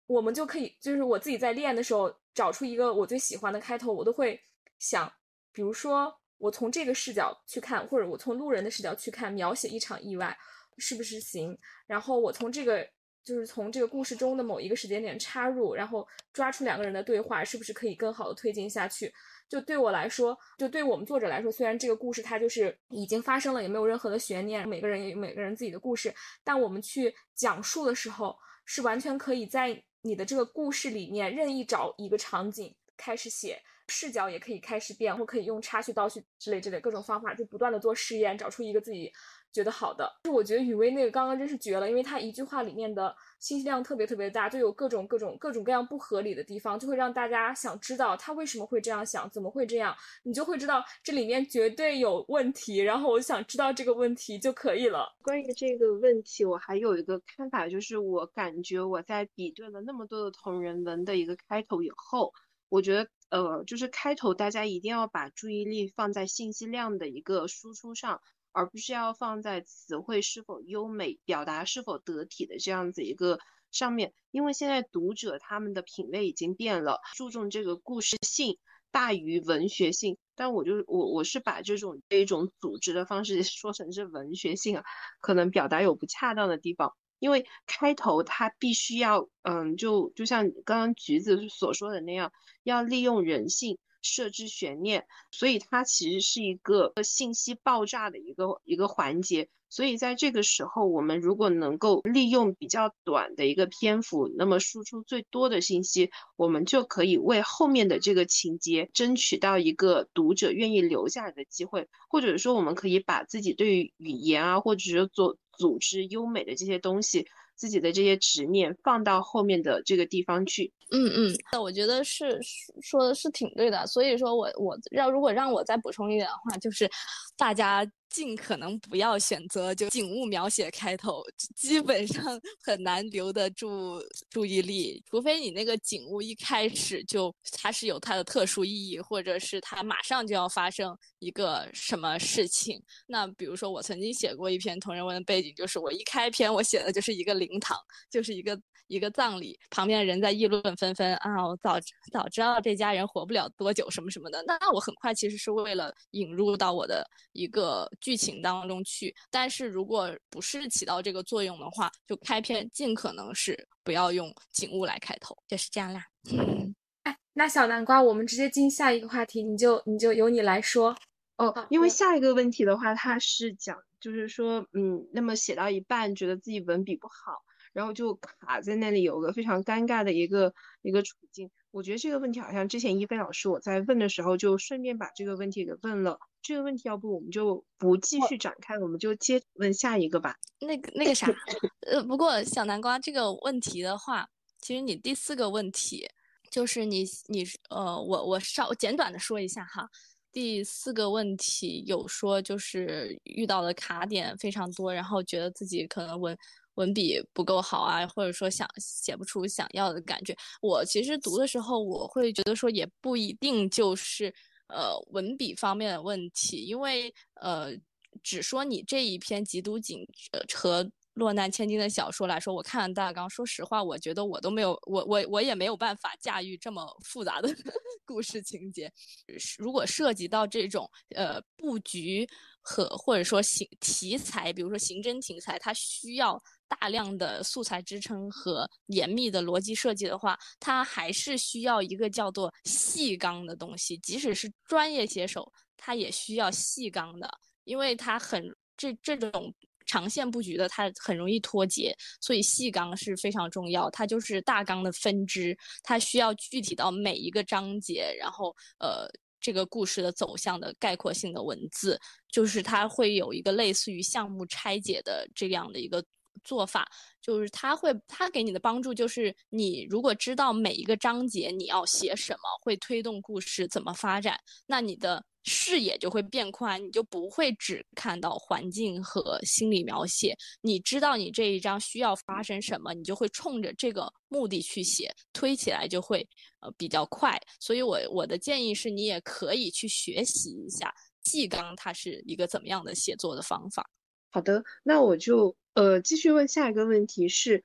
我们就可以，就是我自己在练的时候，找出一个我最喜欢的开头，我都会想，比如说我从这个视角去看，或者我从路人的视角去看，描写一场意外是不是行？然后我从这个，就是从这个故事中的某一个时间点插入，然后抓出两个人的对话，是不是可以更好的推进下去？就对我来说，就对我们作者来说，虽然这个故事它就是已经发生了，也没有任何的悬念，每个人也有每个人自己的故事，但我们去讲述的时候，是完全可以在你的这个故事里面任意找一个场景开始写，视角也可以开始变，或可以用插叙、倒叙之类之类各种方法，就不断的做试验，找出一个自己。觉得好的，就我觉得雨薇那个刚刚真是绝了，因为他一句话里面的信息量特别特别大，就有各种各种各种各样不合理的地方，就会让大家想知道他为什么会这样想，怎么会这样，你就会知道这里面绝对有问题，然后我想知道这个问题就可以了。关于这个问题，我还有一个看法，就是我感觉我在比对了那么多的同人文的一个开头以后，我觉得呃，就是开头大家一定要把注意力放在信息量的一个输出上。而不是要放在词汇是否优美、表达是否得体的这样子一个上面，因为现在读者他们的品味已经变了，注重这个故事性大于文学性。但我就我我是把这种这种组织的方式 说成是文学性啊，可能表达有不恰当的地方，因为开头它必须要嗯，就就像刚刚橘子所说的那样，要利用人性。设置悬念，所以它其实是一个信息爆炸的一个一个环节。所以在这个时候，我们如果能够利用比较短的一个篇幅，那么输出最多的信息，我们就可以为后面的这个情节争取到一个读者愿意留下来的机会，或者说我们可以把自己对于语言啊，或者是做组织优美的这些东西。自己的这些执念放到后面的这个地方去，嗯嗯，那我觉得是说的是挺对的。所以说我我要如果让我再补充一点的话，就是大家。尽可能不要选择就景物描写开头，基本上 很难留得住注意力，除非你那个景物一开始就它是有它的特殊意义，或者是它马上就要发生一个什么事情。那比如说我曾经写过一篇同人文的背景，就是我一开篇我写的就是一个灵堂，就是一个一个葬礼，旁边的人在议论纷纷啊，我早早知道这家人活不了多久什么什么的。那那我很快其实是为了引入到我的一个。剧情当中去，但是如果不是起到这个作用的话，就开篇尽可能是不要用景物来开头，就是这样啦。嗯哎，那小南瓜，我们直接进下一个话题，你就你就由你来说哦。因为下一个问题的话，它是讲，就是说，嗯，那么写到一半，觉得自己文笔不好，然后就卡在那里，有个非常尴尬的一个一个处境。我觉得这个问题好像之前一菲老师我在问的时候，就顺便把这个问题给问了。这个问题要不我们就不继续展开，我们就接问下一个吧。那个那个啥，呃，不过小南瓜这个问题的话，其实你第四个问题就是你你呃，我我稍简短的说一下哈。第四个问题有说就是遇到的卡点非常多，然后觉得自己可能文文笔不够好啊，或者说想写不出想要的感觉。我其实读的时候，我会觉得说也不一定就是。呃，文笔方面的问题，因为呃，只说你这一篇缉毒警和落难千金的小说来说，我看了大纲，说实话，我觉得我都没有，我我我也没有办法驾驭这么复杂的 故事情节。如果涉及到这种呃布局和或者说行题材，比如说刑侦题材，它需要。大量的素材支撑和严密的逻辑设计的话，它还是需要一个叫做细纲的东西。即使是专业写手，他也需要细纲的，因为他很这这种。长线布局的，它很容易脱节，所以细纲是非常重要。它就是大纲的分支，它需要具体到每一个章节，然后呃，这个故事的走向的概括性的文字，就是它会有一个类似于项目拆解的这样的一个。做法就是他会，他给你的帮助就是，你如果知道每一个章节你要写什么，会推动故事怎么发展，那你的视野就会变宽，你就不会只看到环境和心理描写。你知道你这一章需要发生什么，你就会冲着这个目的去写，推起来就会呃比较快。所以我我的建议是你也可以去学习一下纪纲，它是一个怎么样的写作的方法。好的，那我就。呃，继续问下一个问题是，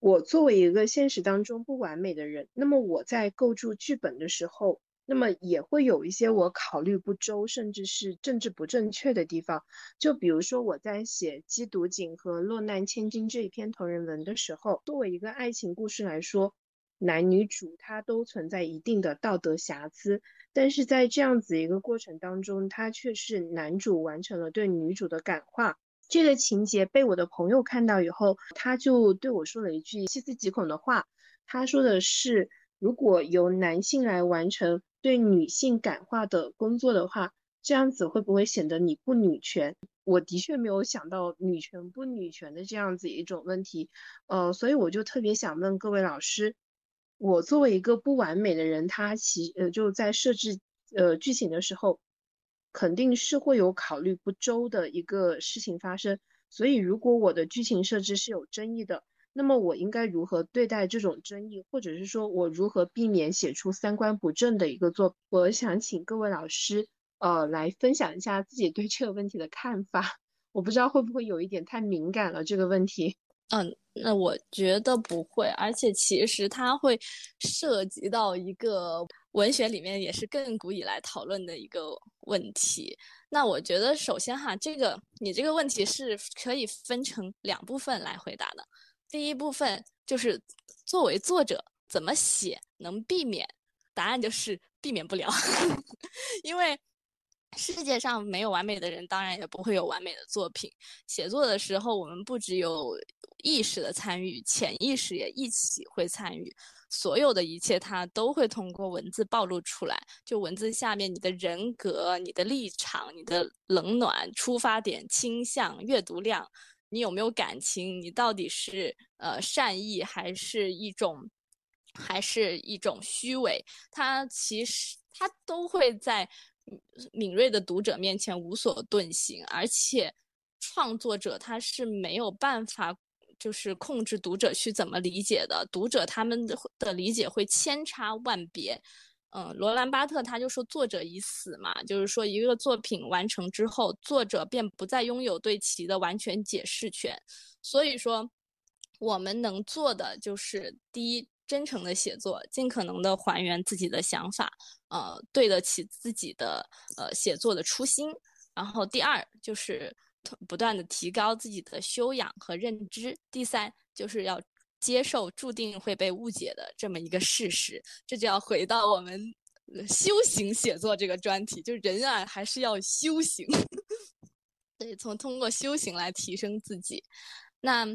我作为一个现实当中不完美的人，那么我在构筑剧本的时候，那么也会有一些我考虑不周，甚至是政治不正确的地方。就比如说我在写《缉毒警》和《落难千金》这一篇同人文的时候，作为一个爱情故事来说，男女主他都存在一定的道德瑕疵，但是在这样子一个过程当中，他却是男主完成了对女主的感化。这个情节被我的朋友看到以后，他就对我说了一句细思极恐的话。他说的是：“如果由男性来完成对女性感化的工作的话，这样子会不会显得你不女权？”我的确没有想到女权不女权的这样子一种问题，呃，所以我就特别想问各位老师：我作为一个不完美的人，他其呃就在设置呃剧情的时候。肯定是会有考虑不周的一个事情发生，所以如果我的剧情设置是有争议的，那么我应该如何对待这种争议，或者是说我如何避免写出三观不正的一个作品？我想请各位老师，呃，来分享一下自己对这个问题的看法。我不知道会不会有一点太敏感了这个问题。嗯，那我觉得不会，而且其实它会涉及到一个。文学里面也是亘古以来讨论的一个问题。那我觉得，首先哈，这个你这个问题是可以分成两部分来回答的。第一部分就是作为作者怎么写能避免，答案就是避免不了，因为。世界上没有完美的人，当然也不会有完美的作品。写作的时候，我们不只有意识的参与，潜意识也一起会参与。所有的一切，它都会通过文字暴露出来。就文字下面，你的人格、你的立场、你的冷暖、出发点、倾向、阅读量，你有没有感情？你到底是呃善意，还是一种，还是一种虚伪？它其实它都会在。敏锐的读者面前无所遁形，而且创作者他是没有办法，就是控制读者去怎么理解的。读者他们的理解会千差万别。嗯，罗兰巴特他就说作者已死嘛，就是说一个作品完成之后，作者便不再拥有对其的完全解释权。所以说，我们能做的就是第一。真诚的写作，尽可能的还原自己的想法，呃，对得起自己的呃写作的初心。然后第二就是不断的提高自己的修养和认知。第三就是要接受注定会被误解的这么一个事实。这就要回到我们修行写作这个专题，就是人啊还是要修行，对，从通过修行来提升自己。那。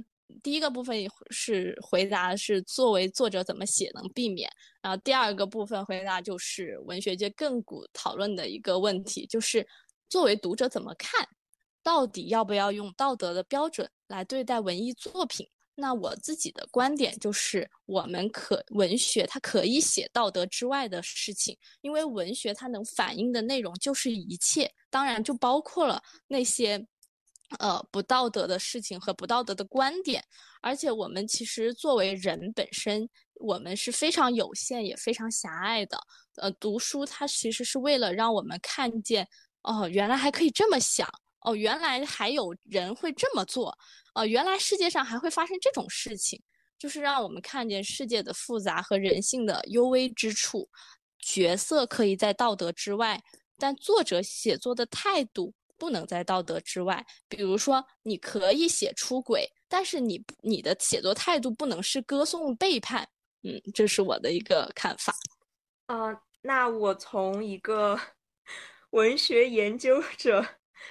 第一个部分是回答是作为作者怎么写能避免，然后第二个部分回答就是文学界亘古讨论的一个问题，就是作为读者怎么看，到底要不要用道德的标准来对待文艺作品？那我自己的观点就是，我们可文学它可以写道德之外的事情，因为文学它能反映的内容就是一切，当然就包括了那些。呃，不道德的事情和不道德的观点，而且我们其实作为人本身，我们是非常有限也非常狭隘的。呃，读书它其实是为了让我们看见，哦，原来还可以这么想，哦，原来还有人会这么做，哦，原来世界上还会发生这种事情，就是让我们看见世界的复杂和人性的幽微之处。角色可以在道德之外，但作者写作的态度。不能在道德之外，比如说，你可以写出轨，但是你你的写作态度不能是歌颂背叛。嗯，这是我的一个看法。呃，那我从一个 文学研究者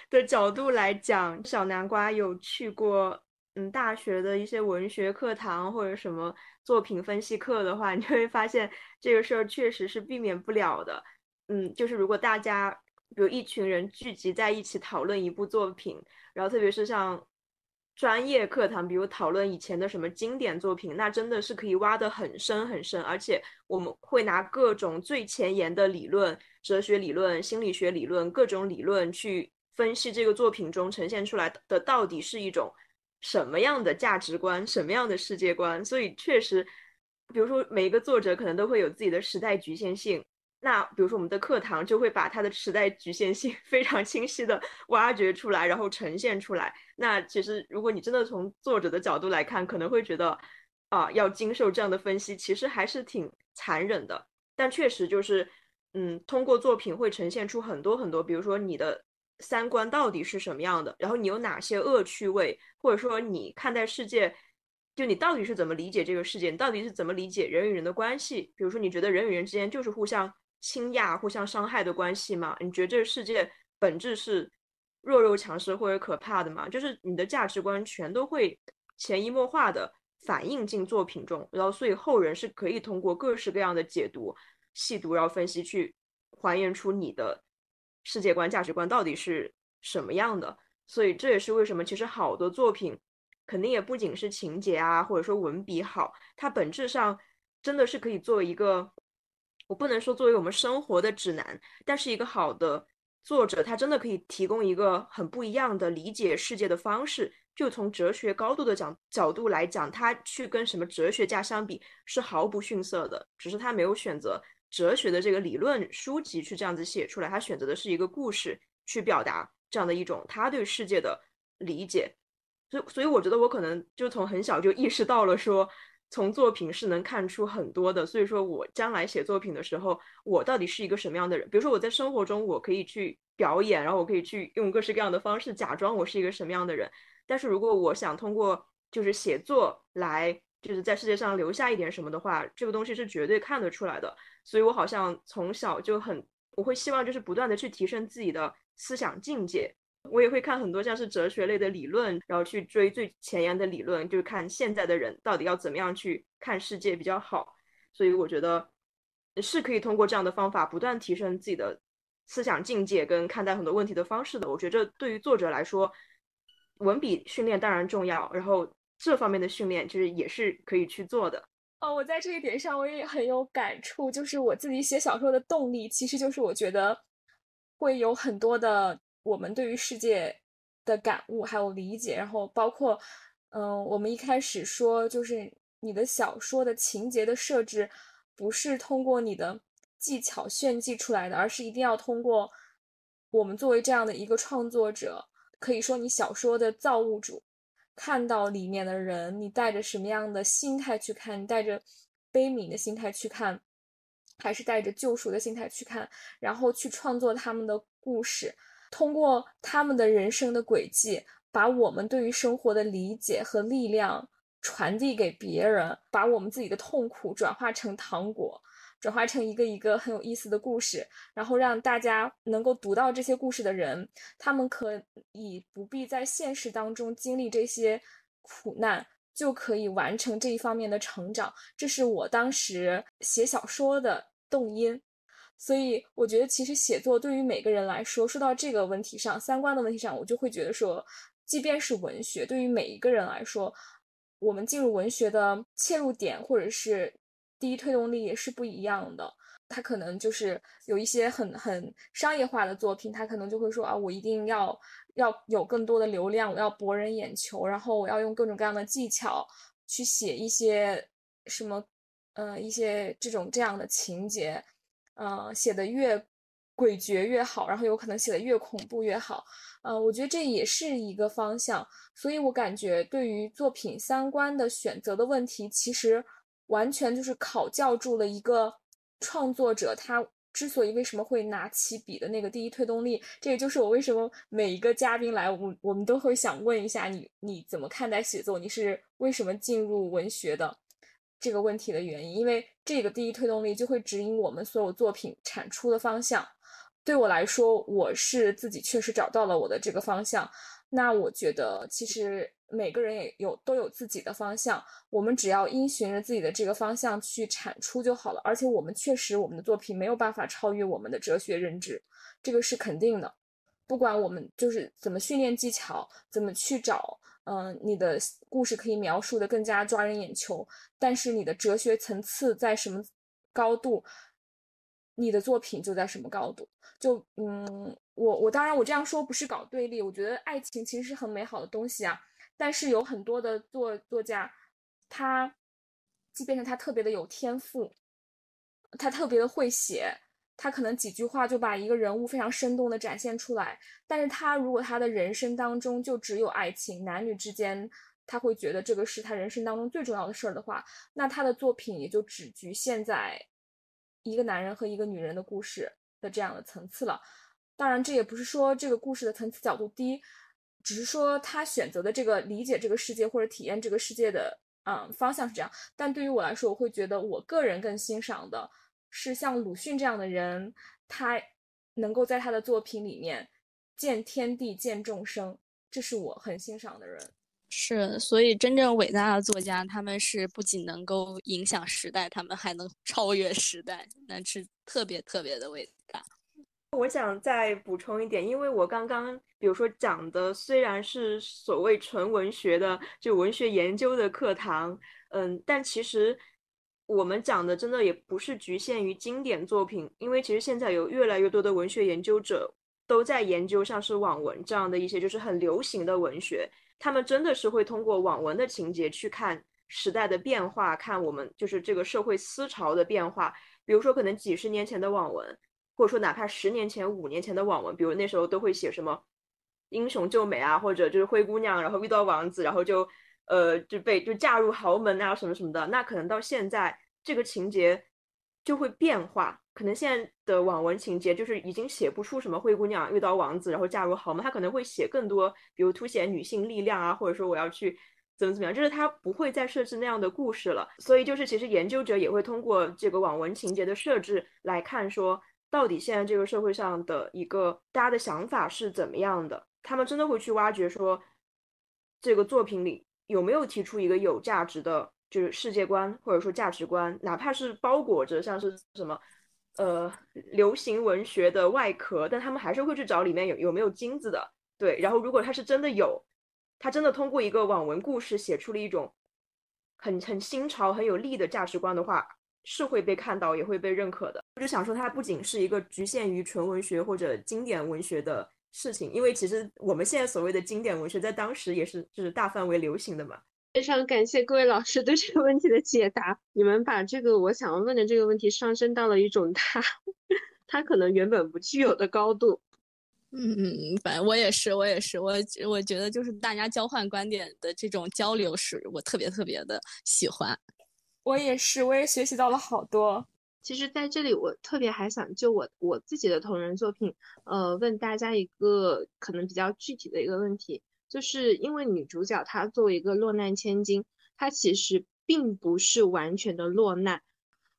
的角度来讲，小南瓜有去过嗯大学的一些文学课堂或者什么作品分析课的话，你会发现这个事儿确实是避免不了的。嗯，就是如果大家比如一群人聚集在一起讨论一部作品，然后特别是像。专业课堂，比如讨论以前的什么经典作品，那真的是可以挖得很深很深，而且我们会拿各种最前沿的理论、哲学理论、心理学理论、各种理论去分析这个作品中呈现出来的到底是一种什么样的价值观、什么样的世界观。所以确实，比如说每一个作者可能都会有自己的时代局限性。那比如说，我们的课堂就会把它的时代局限性 非常清晰的挖掘出来，然后呈现出来。那其实，如果你真的从作者的角度来看，可能会觉得，啊，要经受这样的分析，其实还是挺残忍的。但确实就是，嗯，通过作品会呈现出很多很多，比如说你的三观到底是什么样的，然后你有哪些恶趣味，或者说你看待世界，就你到底是怎么理解这个世界，你到底是怎么理解人与人的关系？比如说，你觉得人与人之间就是互相。倾轧、互相伤害的关系吗？你觉得这个世界本质是弱肉强食或者可怕的吗？就是你的价值观全都会潜移默化的反映进作品中，然后所以后人是可以通过各式各样的解读、细读，然后分析去还原出你的世界观、价值观到底是什么样的。所以这也是为什么其实好的作品肯定也不仅是情节啊，或者说文笔好，它本质上真的是可以作为一个。我不能说作为我们生活的指南，但是一个好的作者，他真的可以提供一个很不一样的理解世界的方式。就从哲学高度的讲角度来讲，他去跟什么哲学家相比是毫不逊色的，只是他没有选择哲学的这个理论书籍去这样子写出来，他选择的是一个故事去表达这样的一种他对世界的理解。所以，所以我觉得我可能就从很小就意识到了说。从作品是能看出很多的，所以说我将来写作品的时候，我到底是一个什么样的人？比如说我在生活中，我可以去表演，然后我可以去用各式各样的方式假装我是一个什么样的人。但是如果我想通过就是写作来就是在世界上留下一点什么的话，这个东西是绝对看得出来的。所以我好像从小就很，我会希望就是不断的去提升自己的思想境界。我也会看很多像是哲学类的理论，然后去追最前沿的理论，就是看现在的人到底要怎么样去看世界比较好。所以我觉得是可以通过这样的方法不断提升自己的思想境界跟看待很多问题的方式的。我觉得这对于作者来说，文笔训练当然重要，然后这方面的训练就是也是可以去做的。哦，我在这一点上我也很有感触，就是我自己写小说的动力，其实就是我觉得会有很多的。我们对于世界的感悟还有理解，然后包括，嗯，我们一开始说，就是你的小说的情节的设置，不是通过你的技巧炫技出来的，而是一定要通过我们作为这样的一个创作者，可以说你小说的造物主，看到里面的人，你带着什么样的心态去看？你带着悲悯的心态去看，还是带着救赎的心态去看？然后去创作他们的故事。通过他们的人生的轨迹，把我们对于生活的理解和力量传递给别人，把我们自己的痛苦转化成糖果，转化成一个一个很有意思的故事，然后让大家能够读到这些故事的人，他们可以不必在现实当中经历这些苦难，就可以完成这一方面的成长。这是我当时写小说的动因。所以我觉得，其实写作对于每个人来说，说到这个问题上，三观的问题上，我就会觉得说，即便是文学，对于每一个人来说，我们进入文学的切入点或者是第一推动力也是不一样的。他可能就是有一些很很商业化的作品，他可能就会说啊，我一定要要有更多的流量，我要博人眼球，然后我要用各种各样的技巧去写一些什么，呃，一些这种这样的情节。呃，写的越诡谲越好，然后有可能写的越恐怖越好。呃，我觉得这也是一个方向。所以我感觉对于作品三观的选择的问题，其实完全就是考教住了一个创作者他之所以为什么会拿起笔的那个第一推动力。这也就是我为什么每一个嘉宾来，我我们都会想问一下你你怎么看待写作？你是为什么进入文学的？这个问题的原因，因为这个第一推动力就会指引我们所有作品产出的方向。对我来说，我是自己确实找到了我的这个方向。那我觉得，其实每个人也有都有自己的方向，我们只要因循着自己的这个方向去产出就好了。而且我们确实，我们的作品没有办法超越我们的哲学认知，这个是肯定的。不管我们就是怎么训练技巧，怎么去找，嗯，你的故事可以描述的更加抓人眼球，但是你的哲学层次在什么高度，你的作品就在什么高度。就嗯，我我当然我这样说不是搞对立，我觉得爱情其实是很美好的东西啊。但是有很多的作作家，他即便是他特别的有天赋，他特别的会写。他可能几句话就把一个人物非常生动的展现出来，但是他如果他的人生当中就只有爱情，男女之间，他会觉得这个是他人生当中最重要的事儿的话，那他的作品也就只局限在一个男人和一个女人的故事的这样的层次了。当然，这也不是说这个故事的层次角度低，只是说他选择的这个理解这个世界或者体验这个世界的嗯方向是这样。但对于我来说，我会觉得我个人更欣赏的。是像鲁迅这样的人，他能够在他的作品里面见天地、见众生，这是我很欣赏的人。是，所以真正伟大的作家，他们是不仅能够影响时代，他们还能超越时代，那是特别特别的伟大。我想再补充一点，因为我刚刚比如说讲的虽然是所谓纯文学的，就文学研究的课堂，嗯，但其实。我们讲的真的也不是局限于经典作品，因为其实现在有越来越多的文学研究者都在研究像是网文这样的一些就是很流行的文学，他们真的是会通过网文的情节去看时代的变化，看我们就是这个社会思潮的变化。比如说可能几十年前的网文，或者说哪怕十年前、五年前的网文，比如那时候都会写什么英雄救美啊，或者就是灰姑娘，然后遇到王子，然后就。呃，就被就嫁入豪门啊，什么什么的，那可能到现在这个情节就会变化。可能现在的网文情节就是已经写不出什么灰姑娘遇到王子然后嫁入豪门，他可能会写更多，比如凸显女性力量啊，或者说我要去怎么怎么样，就是他不会再设置那样的故事了。所以就是其实研究者也会通过这个网文情节的设置来看，说到底现在这个社会上的一个大家的想法是怎么样的，他们真的会去挖掘说这个作品里。有没有提出一个有价值的，就是世界观或者说价值观，哪怕是包裹着像是什么，呃，流行文学的外壳，但他们还是会去找里面有有没有金子的。对，然后如果他是真的有，他真的通过一个网文故事写出了一种很很新潮、很有力的价值观的话，是会被看到，也会被认可的。我就想说，它不仅是一个局限于纯文学或者经典文学的。事情，因为其实我们现在所谓的经典文学，在当时也是就是大范围流行的嘛。非常感谢各位老师对这个问题的解答，你们把这个我想要问的这个问题上升到了一种他他可能原本不具有的高度。嗯嗯，反正我也是，我也是，我我觉得就是大家交换观点的这种交流，是我特别特别的喜欢。我也是，我也学习到了好多。其实，在这里我特别还想就我我自己的同人作品，呃，问大家一个可能比较具体的一个问题，就是因为女主角她作为一个落难千金，她其实并不是完全的落难，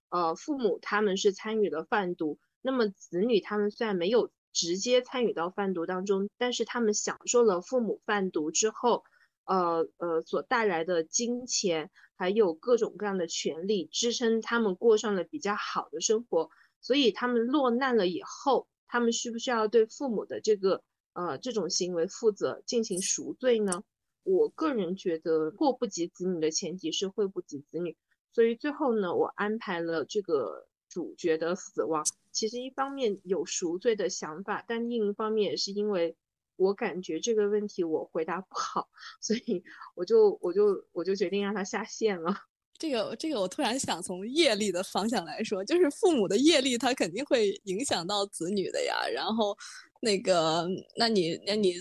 呃，父母他们是参与了贩毒，那么子女他们虽然没有直接参与到贩毒当中，但是他们享受了父母贩毒之后。呃呃，所带来的金钱，还有各种各样的权利，支撑他们过上了比较好的生活。所以他们落难了以后，他们需不需要对父母的这个呃这种行为负责，进行赎罪呢？我个人觉得，祸不及子女的前提是会不及子女。所以最后呢，我安排了这个主角的死亡。其实一方面有赎罪的想法，但另一方面也是因为。我感觉这个问题我回答不好，所以我就我就我就决定让他下线了。这个这个，我突然想从业力的方向来说，就是父母的业力，他肯定会影响到子女的呀。然后，那个，那你那你，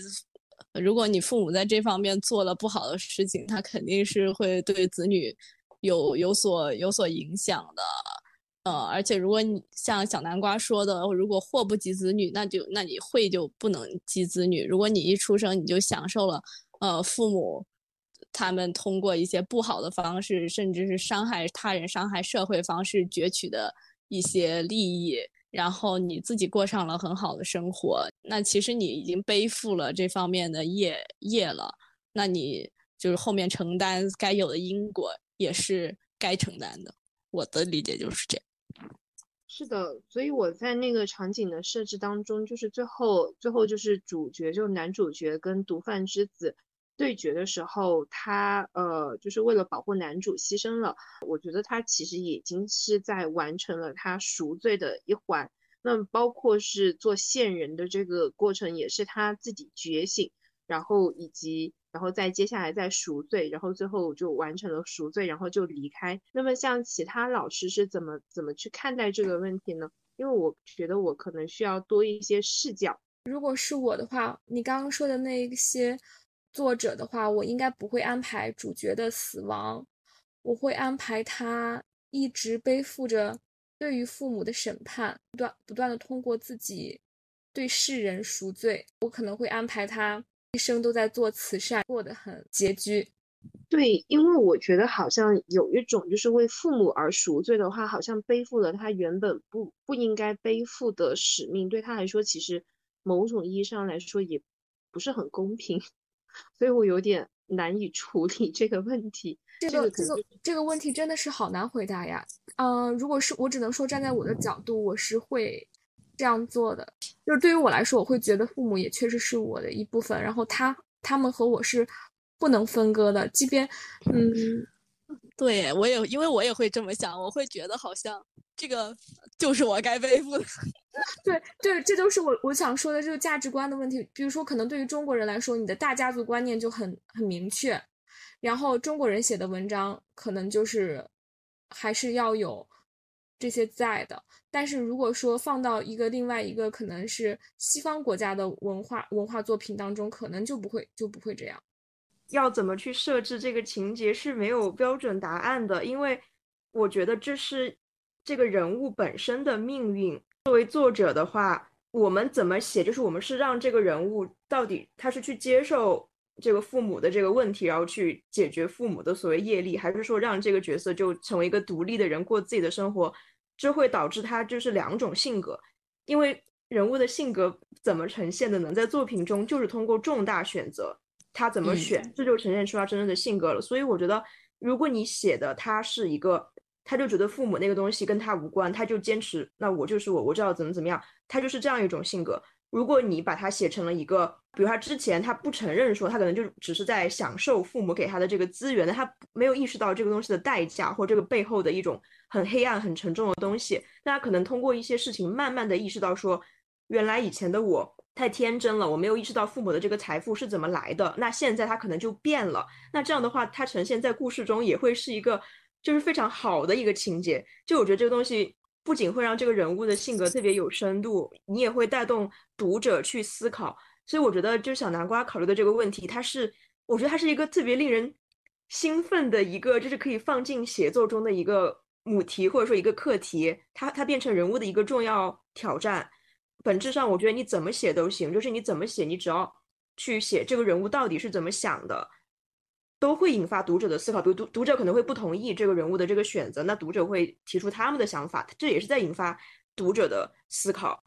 如果你父母在这方面做了不好的事情，他肯定是会对子女有有所有所影响的。呃，而且如果你像小南瓜说的，如果祸不及子女，那就那你会就不能及子女。如果你一出生你就享受了，呃，父母他们通过一些不好的方式，甚至是伤害他人、伤害社会方式攫取的一些利益，然后你自己过上了很好的生活，那其实你已经背负了这方面的业业了，那你就是后面承担该有的因果也是该承担的。我的理解就是这样。是的，所以我在那个场景的设置当中，就是最后最后就是主角，就男主角跟毒贩之子对决的时候，他呃就是为了保护男主牺牲了。我觉得他其实已经是在完成了他赎罪的一环。那包括是做线人的这个过程，也是他自己觉醒，然后以及。然后再接下来再赎罪，然后最后就完成了赎罪，然后就离开。那么像其他老师是怎么怎么去看待这个问题呢？因为我觉得我可能需要多一些视角。如果是我的话，你刚刚说的那些作者的话，我应该不会安排主角的死亡，我会安排他一直背负着对于父母的审判，不断不断的通过自己对世人赎罪。我可能会安排他。一生都在做慈善，过得很拮据。对，因为我觉得好像有一种就是为父母而赎罪的话，好像背负了他原本不不应该背负的使命，对他来说，其实某种意义上来说也不是很公平，所以我有点难以处理这个问题。这个这个这个问题真的是好难回答呀。嗯，如果是我，只能说站在我的角度，我是会。这样做的，就是对于我来说，我会觉得父母也确实是我的一部分，然后他他们和我是不能分割的，即便，嗯，对我也因为我也会这么想，我会觉得好像这个就是我该背负的，对对，这都是我我想说的这个价值观的问题。比如说，可能对于中国人来说，你的大家族观念就很很明确，然后中国人写的文章可能就是还是要有。这些在的，但是如果说放到一个另外一个可能是西方国家的文化文化作品当中，可能就不会就不会这样。要怎么去设置这个情节是没有标准答案的，因为我觉得这是这个人物本身的命运。作为作者的话，我们怎么写，就是我们是让这个人物到底他是去接受这个父母的这个问题，然后去解决父母的所谓业力，还是说让这个角色就成为一个独立的人，过自己的生活？这会导致他就是两种性格，因为人物的性格怎么呈现的呢？在作品中就是通过重大选择，他怎么选，这就呈现出他真正的性格了。所以我觉得，如果你写的他是一个，他就觉得父母那个东西跟他无关，他就坚持，那我就是我，我知道怎么怎么样，他就是这样一种性格。如果你把他写成了一个，比如他之前他不承认说他可能就只是在享受父母给他的这个资源，但他没有意识到这个东西的代价或这个背后的一种很黑暗、很沉重的东西。那他可能通过一些事情慢慢的意识到说，原来以前的我太天真了，我没有意识到父母的这个财富是怎么来的。那现在他可能就变了。那这样的话，他呈现在故事中也会是一个就是非常好的一个情节。就我觉得这个东西。不仅会让这个人物的性格特别有深度，你也会带动读者去思考。所以我觉得，就是小南瓜考虑的这个问题，它是我觉得它是一个特别令人兴奋的一个，就是可以放进写作中的一个母题或者说一个课题。它它变成人物的一个重要挑战。本质上，我觉得你怎么写都行，就是你怎么写，你只要去写这个人物到底是怎么想的。都会引发读者的思考，比如读读者可能会不同意这个人物的这个选择，那读者会提出他们的想法，这也是在引发读者的思考。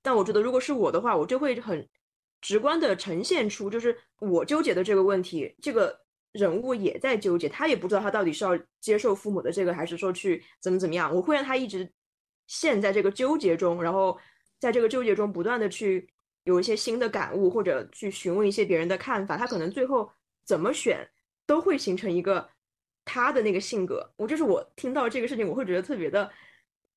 但我觉得，如果是我的话，我就会很直观的呈现出，就是我纠结的这个问题，这个人物也在纠结，他也不知道他到底是要接受父母的这个，还是说去怎么怎么样。我会让他一直陷在这个纠结中，然后在这个纠结中不断的去有一些新的感悟，或者去询问一些别人的看法，他可能最后怎么选。都会形成一个他的那个性格，我就是我听到这个事情，我会觉得特别的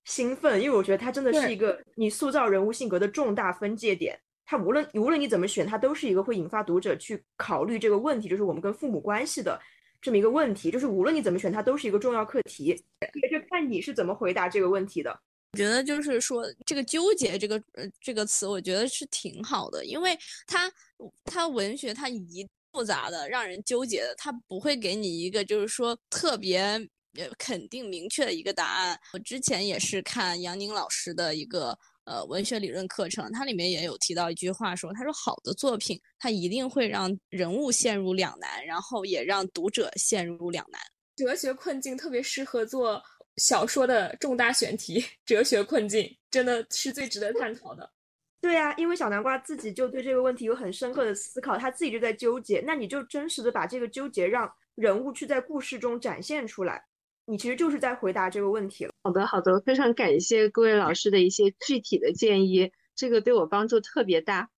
兴奋，因为我觉得他真的是一个你塑造人物性格的重大分界点。他无论无论你怎么选，他都是一个会引发读者去考虑这个问题，就是我们跟父母关系的这么一个问题。就是无论你怎么选，它都是一个重要课题。也就看你是怎么回答这个问题的。我觉得就是说这个纠结这个呃这个词，我觉得是挺好的，因为他他文学他一。复杂的、让人纠结的，他不会给你一个就是说特别呃肯定、明确的一个答案。我之前也是看杨宁老师的一个呃文学理论课程，它里面也有提到一句话，说他说好的作品，它一定会让人物陷入两难，然后也让读者陷入两难。哲学困境特别适合做小说的重大选题、哲学困境，真的是最值得探讨的。对啊，因为小南瓜自己就对这个问题有很深刻的思考，他自己就在纠结。那你就真实的把这个纠结让人物去在故事中展现出来，你其实就是在回答这个问题了。好的，好的，非常感谢各位老师的一些具体的建议，这个对我帮助特别大。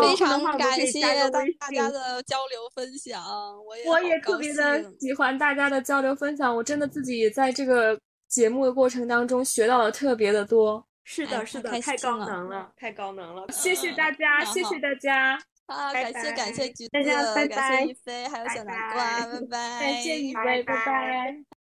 非常感谢大家的交流分享，我也我也特别的喜欢大家的交流分享，我真的自己在这个节目的过程当中学到了特别的多。是的，是的，太高能了，太高能了！谢谢大家，谢谢大家，啊，感谢感谢橘子，大家拜拜，感谢一飞，还有小南瓜，拜拜，感谢一飞，拜拜。